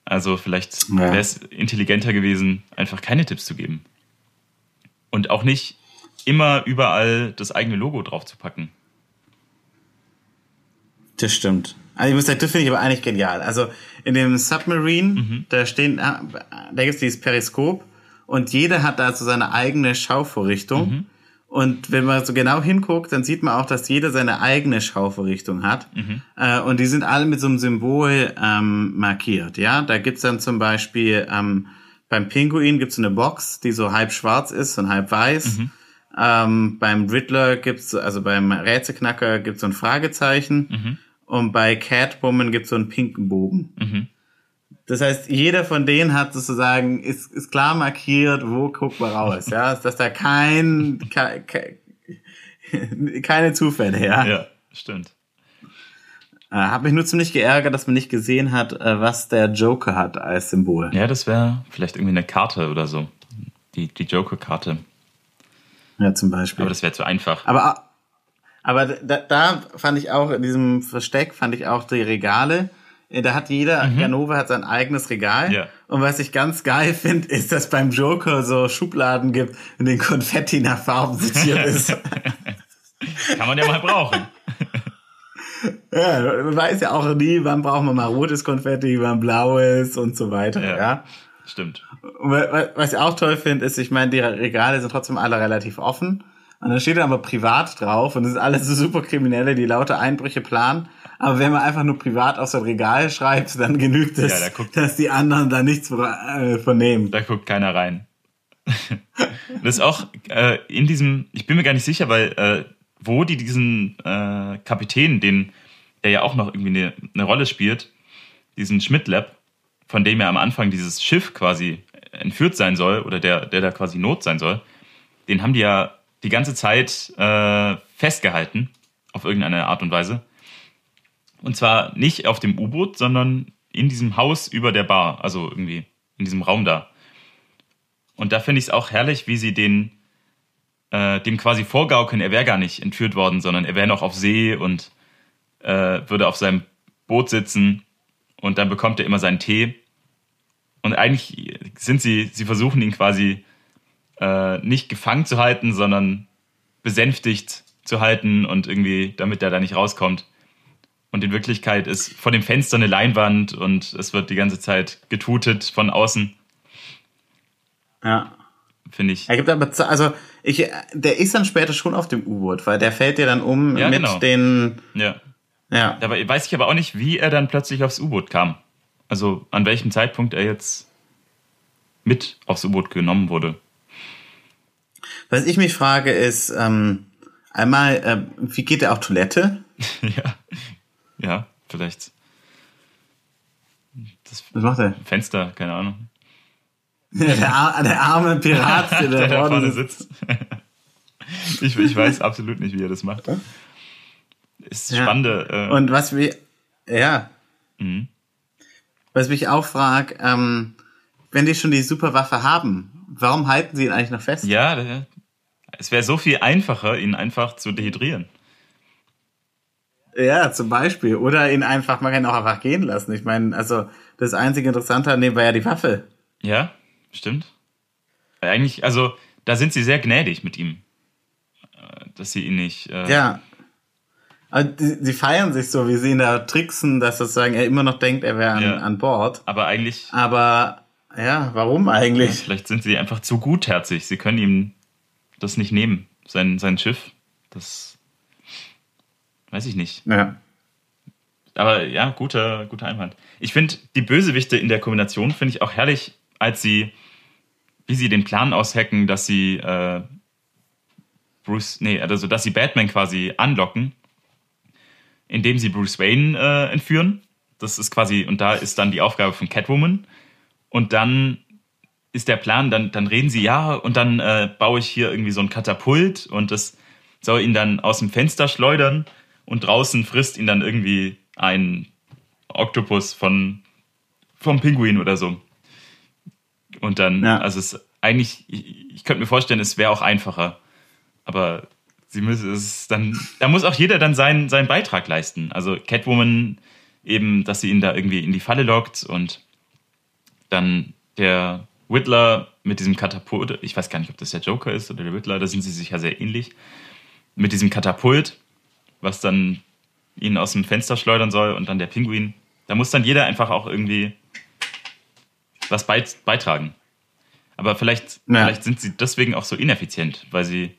Also vielleicht Ja. wäre es intelligenter gewesen, einfach keine Tipps zu geben. Und auch nicht immer überall das eigene Logo drauf zu packen. Das stimmt. Also ich muss sagen, das finde ich aber eigentlich genial. Also in dem Submarine, Mhm. da stehen, ah, da gibt es dieses Periskop und jeder hat da so seine eigene Schauvorrichtung. Mhm. Und wenn man so genau hinguckt, dann sieht man auch, dass jeder seine eigene Schauvorrichtung hat. Mhm. Äh, und die sind alle mit so einem Symbol ähm, markiert. Ja, da gibt's dann zum Beispiel ähm, beim Pinguin gibt's eine Box, die so halb schwarz ist und halb weiß. Mhm. Ähm, beim Riddler gibt's, also beim Rätselknacker gibt's so ein Fragezeichen. Mhm. Und bei Catwoman gibt's so einen pinken Bogen. Das heißt, jeder von denen hat sozusagen, ist, ist klar markiert, wo guckt man raus. Ja, dass da kein, ke, ke, keine Zufälle, ja. Ja, stimmt. Äh, Hab mich nur ziemlich geärgert, dass man nicht gesehen hat, äh, was der Joker hat als Symbol. Ja, das wäre vielleicht irgendwie eine Karte oder so. Die, die Joker-Karte. Ja, zum Beispiel. Aber das wäre zu einfach. Aber, aber da, da fand ich auch, in diesem Versteck fand ich auch die Regale. Da hat jeder, Ganova hat sein eigenes Regal. Mhm. Ja. Und was ich ganz geil finde, ist, dass beim Joker so Schubladen gibt, in denen Konfetti nach Farben sortiert ist. Kann man ja mal brauchen. ja, man weiß ja auch nie, wann braucht man mal rotes Konfetti, wann blaues und so weiter. Ja. Ja. Stimmt. Was ich auch toll finde, ist, ich meine, die Regale sind trotzdem alle relativ offen. Und dann steht dann aber privat drauf und das sind alles so super Kriminelle, die lauter Einbrüche planen. Aber wenn man einfach nur privat auf sein Regal schreibt, dann genügt es, Ja, da guckt- dass die anderen da nichts äh, vernehmen. Da guckt keiner rein. das ist auch äh, in diesem, ich bin mir gar nicht sicher, weil äh, wo die diesen äh, Kapitän, den, der ja auch noch irgendwie eine, eine Rolle spielt, diesen Schmidt-Lab, von dem ja am Anfang dieses Schiff quasi entführt sein soll oder der, der da quasi Not sein soll, den haben die ja die ganze Zeit äh, festgehalten, auf irgendeine Art und Weise. Und zwar nicht auf dem U-Boot, sondern in diesem Haus über der Bar, also irgendwie in diesem Raum da. Und da finde ich es auch herrlich, wie sie den äh, dem quasi vorgaukeln, er wäre gar nicht entführt worden, sondern er wäre noch auf See und äh, würde auf seinem Boot sitzen und dann bekommt er immer seinen Tee. Und eigentlich sind sie, sie versuchen ihn quasi äh, nicht gefangen zu halten, sondern besänftigt zu halten und irgendwie, damit er da nicht rauskommt. Und in Wirklichkeit ist vor dem Fenster eine Leinwand und es wird die ganze Zeit getutet von außen, Ja. finde ich. Er gibt aber, also ich, der ist dann später schon auf dem U-Boot, weil der fällt ja dann um Ja, mit genau. den, Ja. ja. Da weiß ich aber auch nicht, wie er dann plötzlich aufs U-Boot kam. Also an welchem Zeitpunkt er jetzt mit aufs U-Boot genommen wurde. Was ich mich frage ist, ähm, einmal, äh, wie geht er auf Toilette? ja. Ja, vielleicht. Das Was macht er? Fenster, keine Ahnung. Der, ar der arme Pirat, der, Der da vorne sitzt. sitzt. ich, ich weiß absolut nicht, wie er das macht. Ist Ja. spannende. Äh, Und was wir, ja. Mhm. Was mich auch frag, ähm, wenn die schon die Superwaffe haben, warum halten sie ihn eigentlich noch fest? ja, es wäre so viel einfacher, ihn einfach zu dehydrieren. Ja, zum Beispiel. Oder ihn einfach, man kann ihn auch einfach gehen lassen. Ich meine, also das einzige Interessante an dem war ja die Waffe. Ja, stimmt. Eigentlich, also da sind sie sehr gnädig mit ihm. Äh, Dass sie ihn nicht. Äh, Ja. Aber die, sie feiern sich so, wie sie ihn da tricksen, dass sozusagen er immer noch denkt, er wäre an, Ja. an Bord. Aber eigentlich, Aber ja, warum eigentlich? vielleicht sind sie einfach zu gutherzig. Sie können ihm das nicht nehmen. Sein, sein Schiff. Das weiß ich nicht. Ja. Aber ja, guter, guter Einwand. Ich finde die Bösewichte in der Kombination finde ich auch herrlich, als sie, wie sie den Plan aushacken, dass sie äh, Bruce, nee, also dass sie Batman quasi anlocken, indem sie Bruce Wayne äh, entführen. Das ist quasi, und da ist dann die Aufgabe von Catwoman. Und dann ist der Plan, dann, dann reden sie, ja, und dann äh, baue ich hier irgendwie so ein Katapult und das soll ihn dann aus dem Fenster schleudern und draußen frisst ihn dann irgendwie ein Oktopus von, vom Pinguin oder so. Und dann, ja. also es eigentlich, ich, ich könnte mir vorstellen, es wäre auch einfacher. Aber sie müssen es dann, da muss auch jeder dann seinen, seinen Beitrag leisten. Also Catwoman eben, dass sie ihn da irgendwie in die Falle lockt und dann der Whittler mit diesem Katapult, ich weiß gar nicht, ob das der Joker ist oder der Whittler, da sind sie sich ja sehr ähnlich, mit diesem Katapult, was dann ihn aus dem Fenster schleudern soll und dann der Pinguin. Da muss dann jeder einfach auch irgendwie was beitragen. Aber vielleicht, ja. vielleicht sind sie deswegen auch so ineffizient, weil sie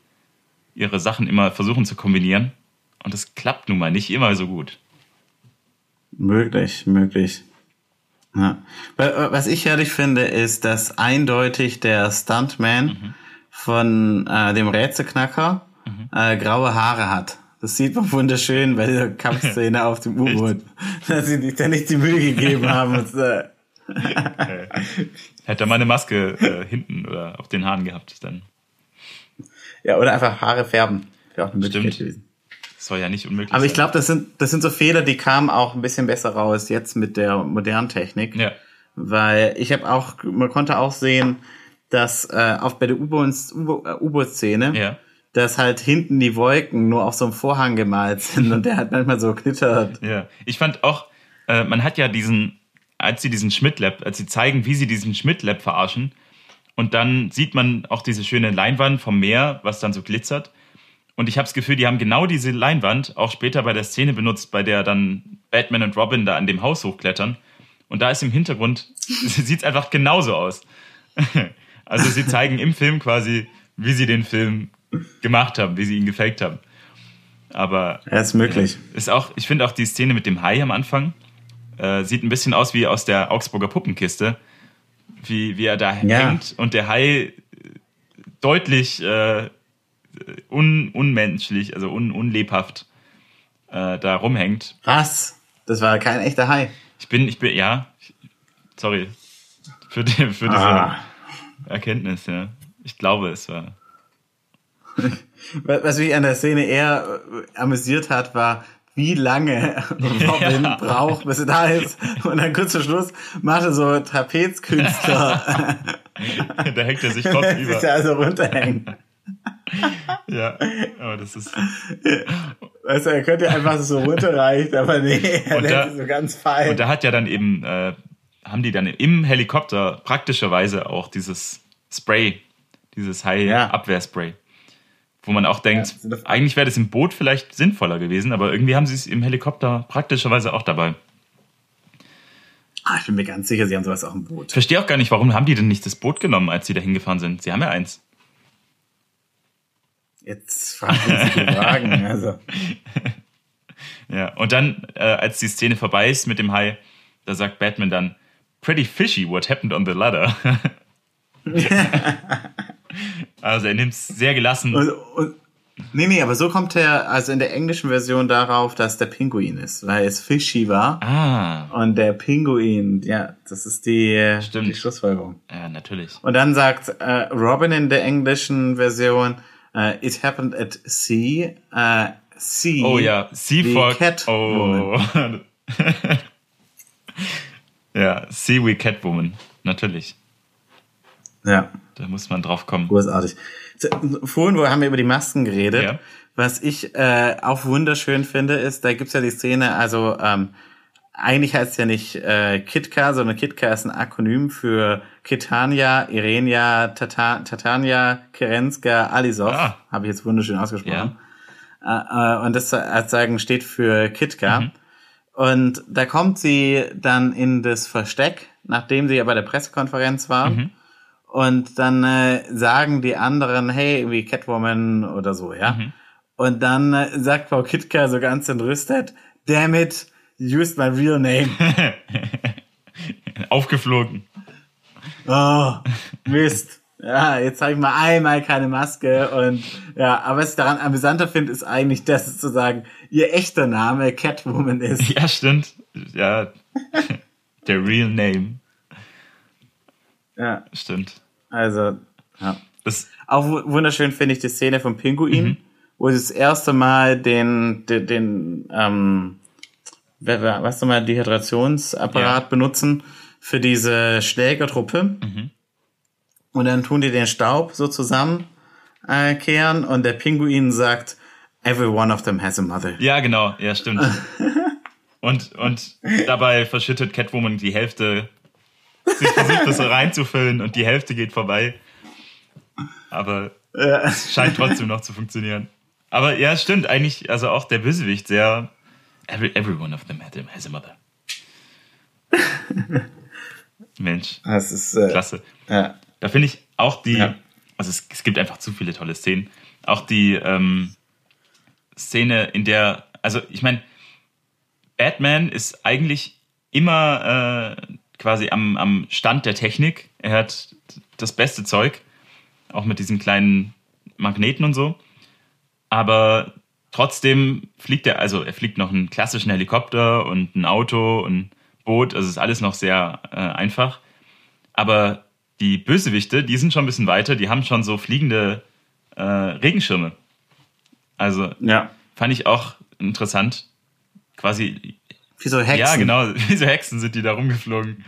ihre Sachen immer versuchen zu kombinieren. Und es klappt nun mal nicht immer so gut. Möglich, möglich. Ja. Was ich herrlich finde, ist, dass eindeutig der Stuntman mhm. von äh, dem Rätselknacker mhm. äh, graue Haare hat. Das sieht man wunderschön bei der Kampfszene auf dem U-Boot, dass sie sich da nicht die Mühe gegeben haben. Und, äh, Hätte er mal eine Maske äh, hinten oder auf den Haaren gehabt, dann. Ja, oder einfach Haare färben. Wäre auch eine Möglichkeit gewesen. soll ja nicht unmöglich Aber ich glaube, das sind, das sind so Fehler, die kamen auch ein bisschen besser raus jetzt mit der modernen Technik. Ja. Weil ich habe auch, man konnte auch sehen, dass äh, auch bei der U-Boot-Szene, ja. dass halt hinten die Wolken nur auf so einem Vorhang gemalt sind und der hat manchmal so knittert. Ja, ich fand auch, äh, man hat ja diesen, als sie diesen Schmidt-Lab, als sie zeigen, wie sie diesen Schmidt-Lab verarschen, und dann sieht man auch diese schöne Leinwand vom Meer, was dann so glitzert. Und ich habe das Gefühl, die haben genau diese Leinwand auch später bei der Szene benutzt, bei der dann Batman und Robin da an dem Haus hochklettern. Und da ist im Hintergrund, sieht es einfach genauso aus. Also sie zeigen im Film quasi, wie sie den Film gemacht haben, wie sie ihn gefaked haben. Aber ja, ist möglich. Äh, ist auch, ich finde auch die Szene mit dem Hai am Anfang äh, sieht ein bisschen aus wie aus der Augsburger Puppenkiste, wie, wie er da ja. hängt und der Hai deutlich äh, un, unmenschlich, also un, unlebhaft äh, da rumhängt. Was? Das war kein echter Hai. Ich bin, ich bin, ja, sorry für, die, für diese ah. Erkenntnis, ja. Ich glaube, es war. Was mich an der Szene eher amüsiert hat, war, wie lange Robin ja. braucht, bis er da ist. Und dann kurz vor Schluss macht er so Trapezkünstler. da hängt er sich kopfüber. Sich da so runterhängen. ja, aber das ist. Weißt du, er könnte einfach so runterreichen, aber nee, er und da, so ganz fein. Und da hat ja dann eben, äh, haben die dann im Helikopter praktischerweise auch dieses Spray, dieses High-Abwehrspray. Ja wo man auch denkt, ja, eigentlich wäre das im Boot vielleicht sinnvoller gewesen, aber irgendwie haben sie es im Helikopter praktischerweise auch dabei. Ah, ich bin mir ganz sicher, sie haben sowas auch im Boot. Ich verstehe auch gar nicht, warum haben die denn nicht das Boot genommen, als sie da hingefahren sind? Sie haben ja eins. Jetzt fragen Sie Fragen, also. ja, und dann, äh, als die Szene vorbei ist mit dem Hai, da sagt Batman dann, pretty fishy what happened on the ladder. Also er nimmt es sehr gelassen. Und, und, nee, nee, aber so kommt er also in der englischen Version darauf, dass der Pinguin ist, weil es fishy war. Ah. Und der Pinguin, ja, das ist die, Stimmt. die Schlussfolgerung. Ja, natürlich. Und dann sagt äh, Robin in der englischen Version, uh, it happened at sea. Uh, sea oh ja, Sea for Oh. ja, Sea we Catwoman, natürlich. Ja. Da muss man drauf kommen. Großartig. Vorhin haben wir über die Masken geredet. Ja. Was ich äh, auch wunderschön finde, ist, da gibt's ja die Szene, also ähm, eigentlich heißt es ja nicht äh, Kitka, sondern Kitka ist ein Akronym für Kitania, Irenia, Tata, Tatania, Kerenska, Alisov. Ah. Habe ich jetzt wunderschön ausgesprochen. Ja. Äh, äh, und das als sagen steht für Kitka. Mhm. Und da kommt sie dann in das Versteck, nachdem sie ja bei der Pressekonferenz war. Mhm und dann äh, sagen die anderen, hey, wie Catwoman oder so, ja. Mhm. Und dann äh, sagt Frau Kitka so ganz entrüstet, damn it, used my real name. Aufgeflogen. Oh, Mist. ja, jetzt habe ich mal einmal keine Maske und ja, aber was ich daran amüsanter finde, ist eigentlich, dass es sozusagen ihr echter Name Catwoman ist. Ja, stimmt. Ja, der real name. Ja, Stimmt. Also, ja. Das, Auch wu- wunderschön finde ich die Szene vom Pinguin, wo sie das erste Mal den, den, den ähm, was nochmal, Dehydrationsapparat Ja. benutzen für diese Schlägertruppe. Und dann tun die den Staub so zusammen äh, kehren und der Pinguin sagt, every one of them has a mother. ja, genau. Ja, stimmt. Und, und dabei verschüttet Catwoman die Hälfte. Sie versucht das so reinzufüllen und die Hälfte geht vorbei. Aber es scheint trotzdem noch zu funktionieren. Aber ja, stimmt. Eigentlich, also auch der Bösewicht sehr. Every, every one of them has a mother. Mensch, Das ist äh, klasse. Ja. Da finde ich auch die, Ja. also es, es gibt einfach zu viele tolle Szenen. Auch die ähm, Szene, in der, also ich meine, Batman ist eigentlich immer äh, quasi am, am Stand der Technik. Er hat das beste Zeug, auch mit diesen kleinen Magneten und so. Aber trotzdem fliegt er, also er fliegt noch einen klassischen Helikopter und ein Auto und ein Boot, also ist alles noch sehr äh, einfach. Aber die Bösewichte, die sind schon ein bisschen weiter, die haben schon so fliegende äh, Regenschirme. Also ja. fand ich auch interessant. Quasi, Wie so Hexen. ja genau, wie so Hexen sind die da rumgeflogen.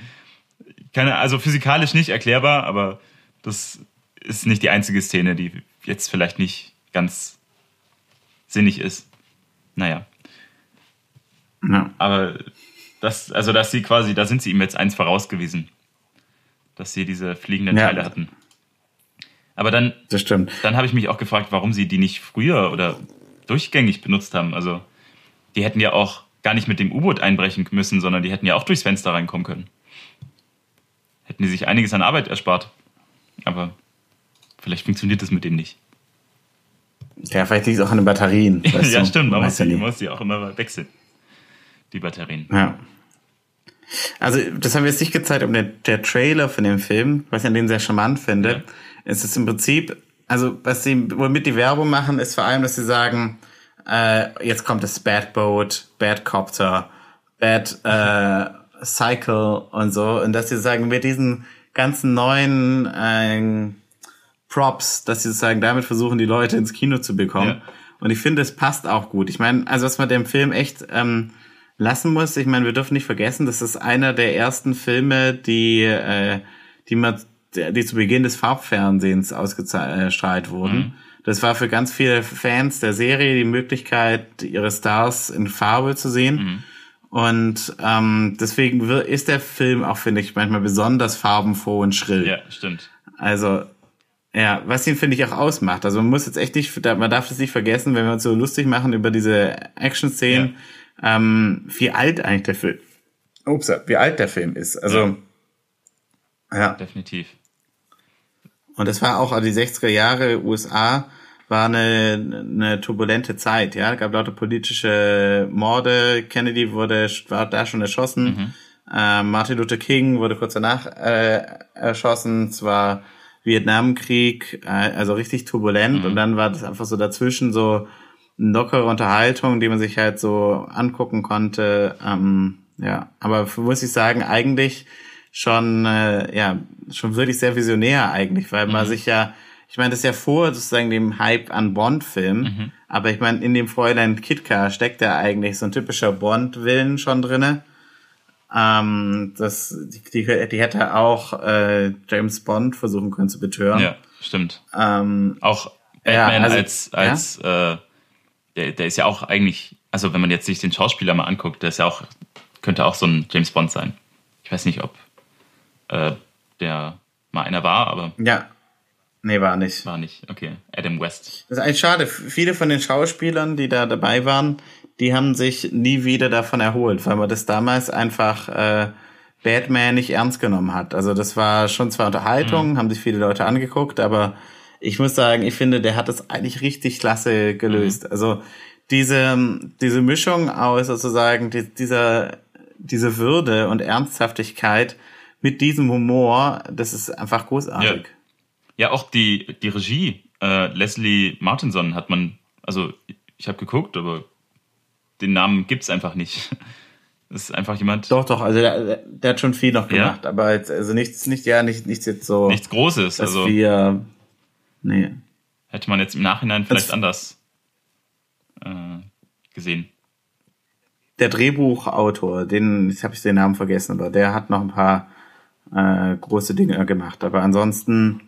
Keine, also physikalisch nicht erklärbar, aber das ist nicht die einzige Szene, die jetzt vielleicht nicht ganz sinnig ist. Naja, Ja. aber das, also dass sie quasi, da sind sie ihm jetzt eins voraus gewesen, dass sie diese fliegenden Ja. Teile hatten. Aber dann, Das stimmt. dann habe ich mich auch gefragt, warum sie die nicht früher oder durchgängig benutzt haben. Also die hätten ja auch gar nicht mit dem U-Boot einbrechen müssen, sondern die hätten ja auch durchs Fenster reinkommen können. Hätten die sich einiges an Arbeit erspart. Aber vielleicht funktioniert das mit dem nicht. Ja, vielleicht liegt es auch an den Batterien. ja, du? stimmt, man muss ja die, muss die auch immer wechseln. Die Batterien. Ja. Also, das haben wir jetzt nicht gezeigt, aber der, der Trailer von dem Film, was ich an dem sehr charmant finde, Ja. ist es im Prinzip, also, was sie, womit die Werbung machen, ist vor allem, dass sie sagen, äh, jetzt kommt das Bad Boat, Bad Copter, Bad äh, Cycle und so, und dass sie sagen, mit diesen ganzen neuen äh, Props, dass sie sozusagen damit versuchen, die Leute ins Kino zu bekommen. Ja. Und ich finde, es passt auch gut. Ich meine, also was man dem Film echt ähm, lassen muss, ich meine, wir dürfen nicht vergessen, das ist einer der ersten Filme, die, äh, die man, die zu Beginn des Farbfernsehens ausgestrahlt wurden. Das war für ganz viele Fans der Serie die Möglichkeit, ihre Stars in Farbe zu sehen. Und ähm, deswegen ist der Film auch, finde ich, manchmal besonders farbenfroh und schrill. Ja, stimmt. Also, ja, was ihn, finde ich, auch ausmacht. Also man muss jetzt echt nicht, man darf das nicht vergessen, wenn wir uns so lustig machen über diese Action-Szenen, ähm, wie alt eigentlich der Film, ups, wie alt der Film ist. Also, ja. Definitiv. Und das war auch also die 60er Jahre USA war eine, eine turbulente Zeit, ja. Es gab lauter politische Morde. Kennedy wurde, war da schon erschossen. Äh, Martin Luther King wurde kurz danach äh, erschossen. Es war Vietnamkrieg, äh, also richtig turbulent. Und dann war das einfach so dazwischen so eine lockere Unterhaltung, die man sich halt so angucken konnte. Ähm, ja, aber muss ich sagen, eigentlich schon, äh, ja, schon wirklich sehr visionär eigentlich, weil man sich ja, ich meine, das ist ja vor sozusagen dem Hype an Bond-Filmen, aber ich meine, in dem Fräulein Kitka steckt ja eigentlich so ein typischer Bond-Willen schon drinne. Ähm, das, die, die, die hätte auch äh, James Bond versuchen können zu betören. Ja, stimmt. Ähm, Auch Ja, Batman also- als, als äh, der, der ist ja auch eigentlich, also wenn man jetzt sich den Schauspieler mal anguckt, der ist ja auch, könnte auch so ein James Bond sein. Ich weiß nicht, ob äh, der mal einer war, aber ja. Nee, war nicht. war nicht. Okay, Adam West. Das ist eigentlich schade. Viele von den Schauspielern, die da dabei waren, die haben sich nie wieder davon erholt, weil man das damals einfach äh, Batman nicht ernst genommen hat. Also das war schon zwar Unterhaltung, haben sich viele Leute angeguckt, aber ich muss sagen, ich finde, der hat das eigentlich richtig klasse gelöst. Also diese, diese Mischung aus sozusagen die, dieser, diese Würde und Ernsthaftigkeit mit diesem Humor, das ist einfach großartig. Ja, auch die, die Regie, äh, Leslie Martinson hat man, also ich habe geguckt, aber den Namen gibt es einfach nicht. Das ist einfach jemand. Doch, doch, also der, der hat schon viel noch gemacht, ja. aber jetzt, also nichts, nicht, ja, nicht, nichts jetzt so. Nichts Großes, also. Wir, nee. Hätte man jetzt im Nachhinein vielleicht das, anders äh, gesehen. Der Drehbuchautor, den, jetzt habe ich den Namen vergessen, aber der hat noch ein paar äh, große Dinge gemacht. Aber ansonsten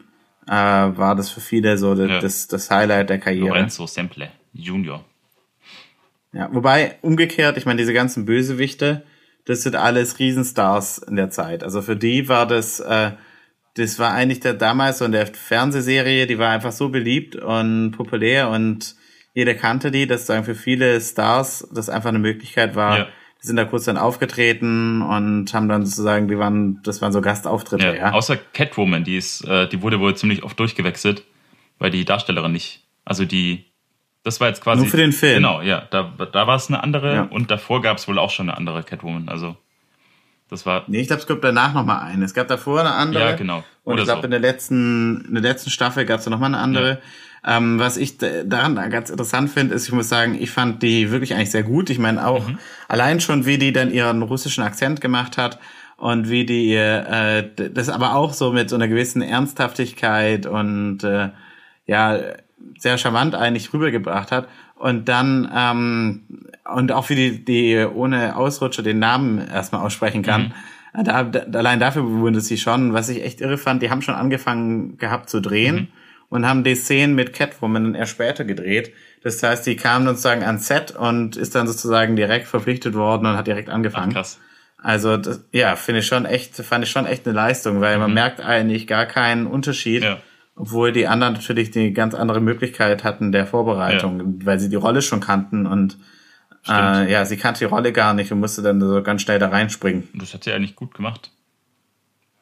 äh, war das für viele so das, ja. das, das Highlight der Karriere. Lorenzo Semple, Junior. Ja, wobei umgekehrt, ich meine, diese ganzen Bösewichte, das sind alles Riesenstars in der Zeit. Also für die war das, äh, das war eigentlich der damals so in der Fernsehserie, die war einfach so beliebt und populär und jeder kannte die, dass sagen für viele Stars das einfach eine Möglichkeit war. Ja. Die sind da kurz dann aufgetreten und haben dann sozusagen, die waren, das waren so Gastauftritte, ja. ja. Außer Catwoman, die ist, äh, die wurde wohl ziemlich oft durchgewechselt, weil die Darstellerin nicht, also die das war jetzt quasi. Nur für den Film. Genau, ja. Da, da war es eine andere ja. und davor gab es wohl auch schon eine andere Catwoman. Also das war. Nee, ich glaube, es gab danach nochmal eine. Es gab davor eine andere. Ja, genau. Und Oder ich glaube, so. in der letzten, in der letzten Staffel gab es nochmal eine andere. Ja. Ähm, was ich daran ganz interessant finde, ist, ich muss sagen, ich fand die wirklich eigentlich sehr gut. Ich meine auch mhm. allein schon, wie die dann ihren russischen Akzent gemacht hat und wie die äh, das aber auch so mit so einer gewissen Ernsthaftigkeit und äh, ja sehr charmant eigentlich rübergebracht hat. Und dann, ähm, und auch wie die, die ohne Ausrutscher den Namen erstmal aussprechen kann. Mhm. Da, da, allein dafür bewundert sie schon. Was ich echt irre fand, die haben schon angefangen gehabt zu drehen mhm. Und haben die Szenen mit Catwoman dann erst später gedreht. Das heißt, die kam sozusagen ans Set und ist dann sozusagen direkt verpflichtet worden und hat direkt angefangen. Ach, krass. Also das, ja, finde ich schon echt, fand ich schon echt eine Leistung, weil mhm. man merkt eigentlich gar keinen Unterschied. Ja obwohl die anderen natürlich die ganz andere Möglichkeit hatten der Vorbereitung, ja. weil sie die Rolle schon kannten und äh, ja, sie kannte die Rolle gar nicht und musste dann so ganz schnell da reinspringen. Das hat sie eigentlich gut gemacht.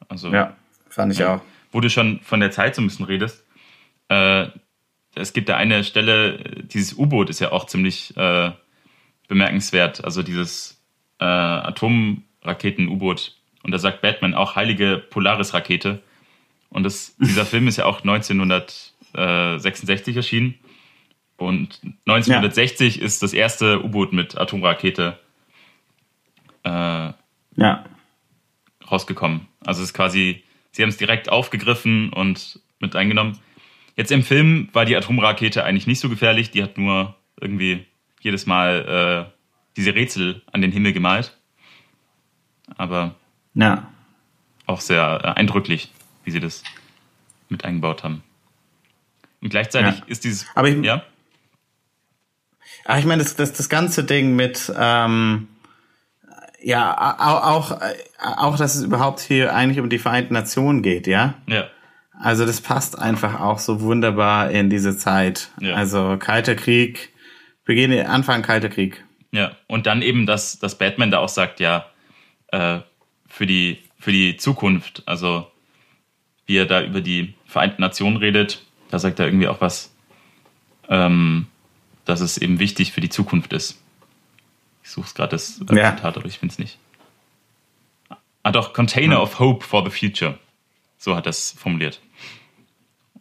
Also, ja, fand ich ja. auch. Wo du schon von der Zeit so ein bisschen redest, äh, es gibt da eine Stelle, dieses U-Boot ist ja auch ziemlich äh, bemerkenswert, also dieses äh, Atomraketen-U-Boot. Und da sagt Batman auch heilige Polaris-Rakete. Und das, dieser Film ist ja auch 1966 erschienen. Und 1960 ja. ist das erste U-Boot mit Atomrakete äh, ja. rausgekommen. Also es ist quasi, sie haben es direkt aufgegriffen und mit eingenommen. Jetzt im Film war die Atomrakete eigentlich nicht so gefährlich, die hat nur irgendwie jedes Mal äh, diese Rätsel an den Himmel gemalt. Aber ja. auch sehr äh, eindrücklich wie sie das mit eingebaut haben. Und gleichzeitig ja. ist dieses. Aber ich, ja. Aber ich meine, das, das, das ganze Ding mit, ähm, ja, auch, auch, auch, dass es überhaupt hier eigentlich um die Vereinten Nationen geht, ja? Ja. Also das passt einfach auch so wunderbar in diese Zeit. Ja. Also Kalter Krieg, Beginn, Anfang Kalter Krieg. Ja, und dann eben, dass, dass Batman da auch sagt, ja, äh, für die, für die Zukunft, also wie er da über die Vereinten Nationen redet. Da sagt er irgendwie auch was, ähm, dass es eben wichtig für die Zukunft ist. Ich suche es gerade das äh, ja. Zitat, aber ich finde es nicht. Ah doch, Container hm. of Hope for the Future. So hat er es formuliert.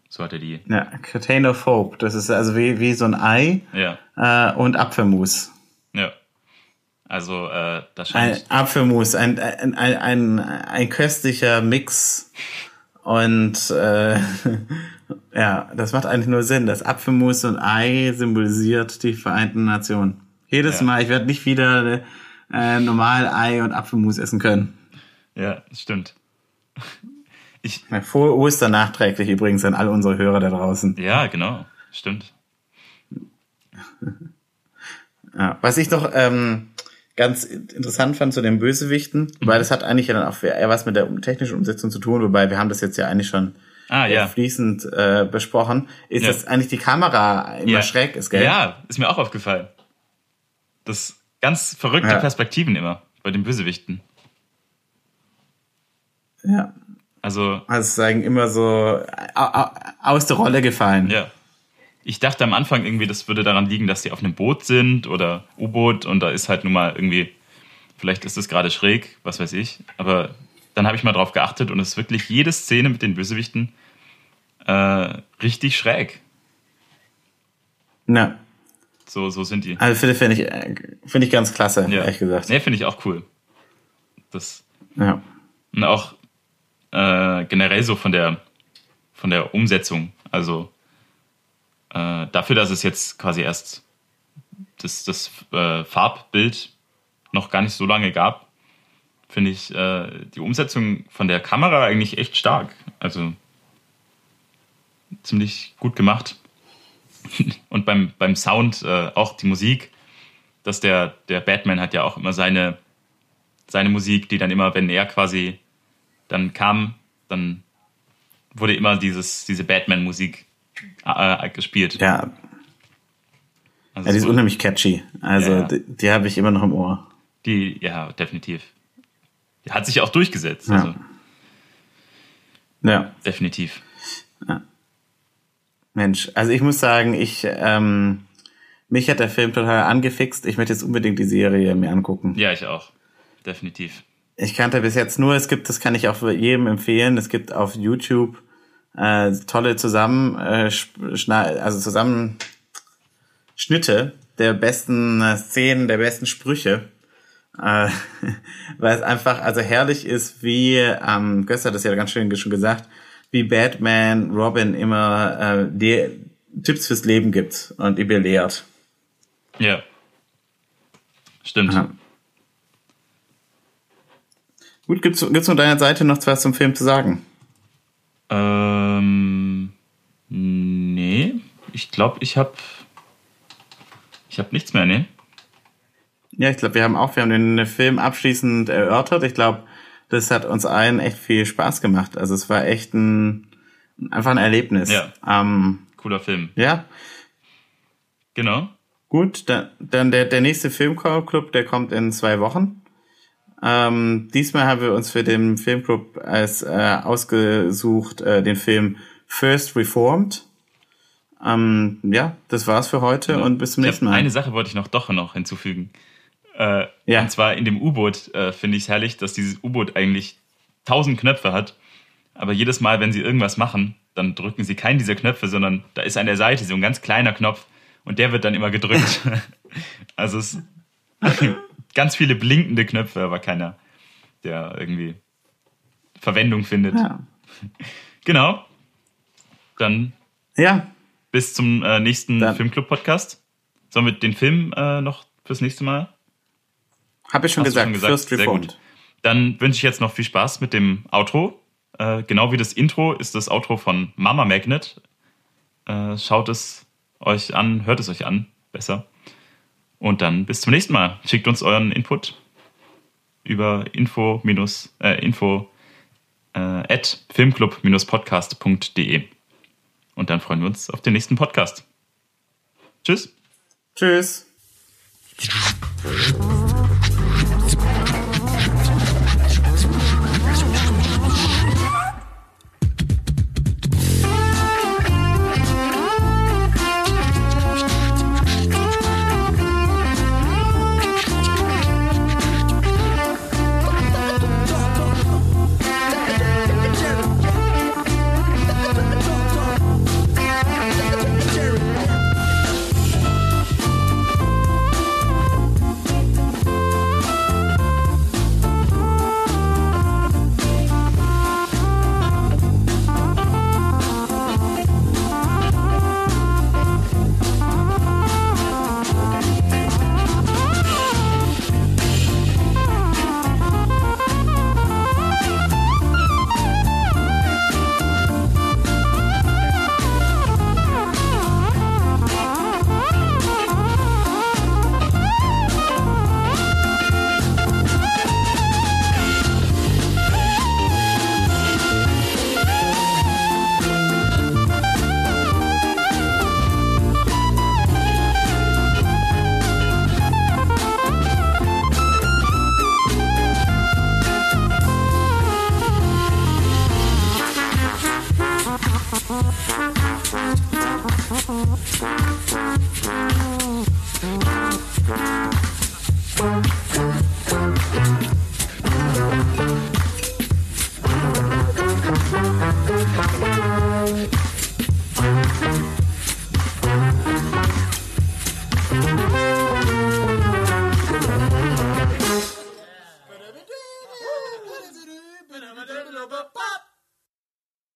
So hat er die. Ja, Container of Hope. Das ist also wie, wie so ein Ei ja. äh, und Apfelmus. Ja. Also äh, das scheint. Ein Apfelmus, ein, ein, ein, ein, ein köstlicher Mix und äh, ja, das macht eigentlich nur Sinn. Das Apfelmus und Ei symbolisiert die Vereinten Nationen. Jedes ja. Mal, ich werde nicht wieder äh, normal Ei und Apfelmus essen können. Ja, stimmt. Ich, ja, Frohe Ostern nachträglich übrigens an alle unsere Hörer da draußen. Ja, genau. Stimmt. Ja, was ich doch ähm, ganz interessant fand zu den Bösewichten, mhm. weil das hat eigentlich ja dann auch eher was mit der technischen Umsetzung zu tun, wobei wir haben das jetzt ja eigentlich schon ah, ja. fließend äh, besprochen, ist, ja. dass eigentlich die Kamera immer ja. schräg ist, gell? Ja, ist mir auch aufgefallen. Das ganz verrückte. Perspektiven immer bei den Bösewichten. Ja. Also. Also sagen immer so aus der Rolle gefallen. Ja ich dachte am Anfang irgendwie, das würde daran liegen, dass sie auf einem Boot sind oder U-Boot und da ist halt nun mal irgendwie, vielleicht ist es gerade schräg, was weiß ich. Aber dann habe ich mal drauf geachtet und es ist wirklich jede Szene mit den Bösewichten äh, richtig schräg. Ja. So, so sind die. Also finde find ich, äh, find ich ganz klasse, Ja. ehrlich gesagt. Nee, finde ich auch cool. Das, Ja. und auch äh, generell so von der, von der Umsetzung. Also äh, dafür, dass es jetzt quasi erst das, das äh, Farbbild noch gar nicht so lange gab, finde ich äh, die Umsetzung von der Kamera eigentlich echt stark. Also ziemlich gut gemacht. Und beim, beim Sound äh, auch die Musik, dass der, der Batman hat ja auch immer seine, seine Musik, die dann immer, wenn er quasi dann kam, dann wurde immer dieses, diese Batman-Musik äh, gespielt. Ja, Also ja, die ist unheimlich catchy. Also Ja, ja. die, die habe ich immer noch im Ohr. Die, ja, definitiv. Die hat sich auch durchgesetzt. Ja. Also, Ja, definitiv. Mensch. Also ich muss sagen, ich ähm, mich hat der Film total angefixt. Ich möchte jetzt unbedingt die Serie mir angucken. Ja, ich auch. Definitiv. Ich kannte bis jetzt nur, es gibt, das kann ich auch jedem empfehlen, es gibt auf YouTube äh, tolle Zusammen, äh, also Zusammenschnitte der besten äh, Szenen, der besten Sprüche. Äh, weil es einfach also herrlich ist, wie, ähm, Göster hat das ja ganz schön schon gesagt, wie Batman Robin immer äh, dir Tipps fürs Leben gibt und ihr belehrt. Ja. Stimmt. Aha. Gut, gibt's, gibt's von deiner Seite noch was zum Film zu sagen? Ähm, nee, ich glaube, ich habe ich habe nichts mehr, ne? Ja, ich glaube, wir haben auch, wir haben den Film abschließend erörtert. Ich glaube, das hat uns allen echt viel Spaß gemacht. Also es war echt ein einfach ein Erlebnis. Ja. Ähm, Cooler Film. ja. Genau. Gut, dann, dann der, der nächste Filmclub, der kommt in zwei Wochen. Ähm, diesmal haben wir uns für den Filmclub als äh, ausgesucht äh, den Film First Reformed. Ähm, ja, das war's für heute und bis zum nächsten Mal. eine Sache wollte ich noch doch noch hinzufügen. Äh, Ja. Und zwar in dem U-Boot äh, finde ich es herrlich, dass dieses U-Boot eigentlich tausend Knöpfe hat. Aber jedes Mal, wenn sie irgendwas machen, dann drücken sie keinen dieser Knöpfe, sondern da ist an der Seite so ein ganz kleiner Knopf und der wird dann immer gedrückt. also es ganz viele blinkende Knöpfe, aber keiner, der irgendwie Verwendung findet. ja. Genau. Dann ja, bis zum äh, nächsten Filmclub-Podcast. Sollen wir den Film äh, noch fürs nächste Mal? habe ich schon Hast du gesagt, First Sehr Reformed. gut. Dann wünsche ich jetzt noch viel Spaß mit dem Outro. Äh, genau wie das Intro ist das Outro von Mama Magnet. Äh, schaut es euch an, hört es euch an, besser. Und dann bis zum nächsten Mal. Schickt uns euren Input über info äh, info äh, at filmclub-podcast.de. Und dann freuen wir uns auf den nächsten Podcast. Tschüss. Tschüss.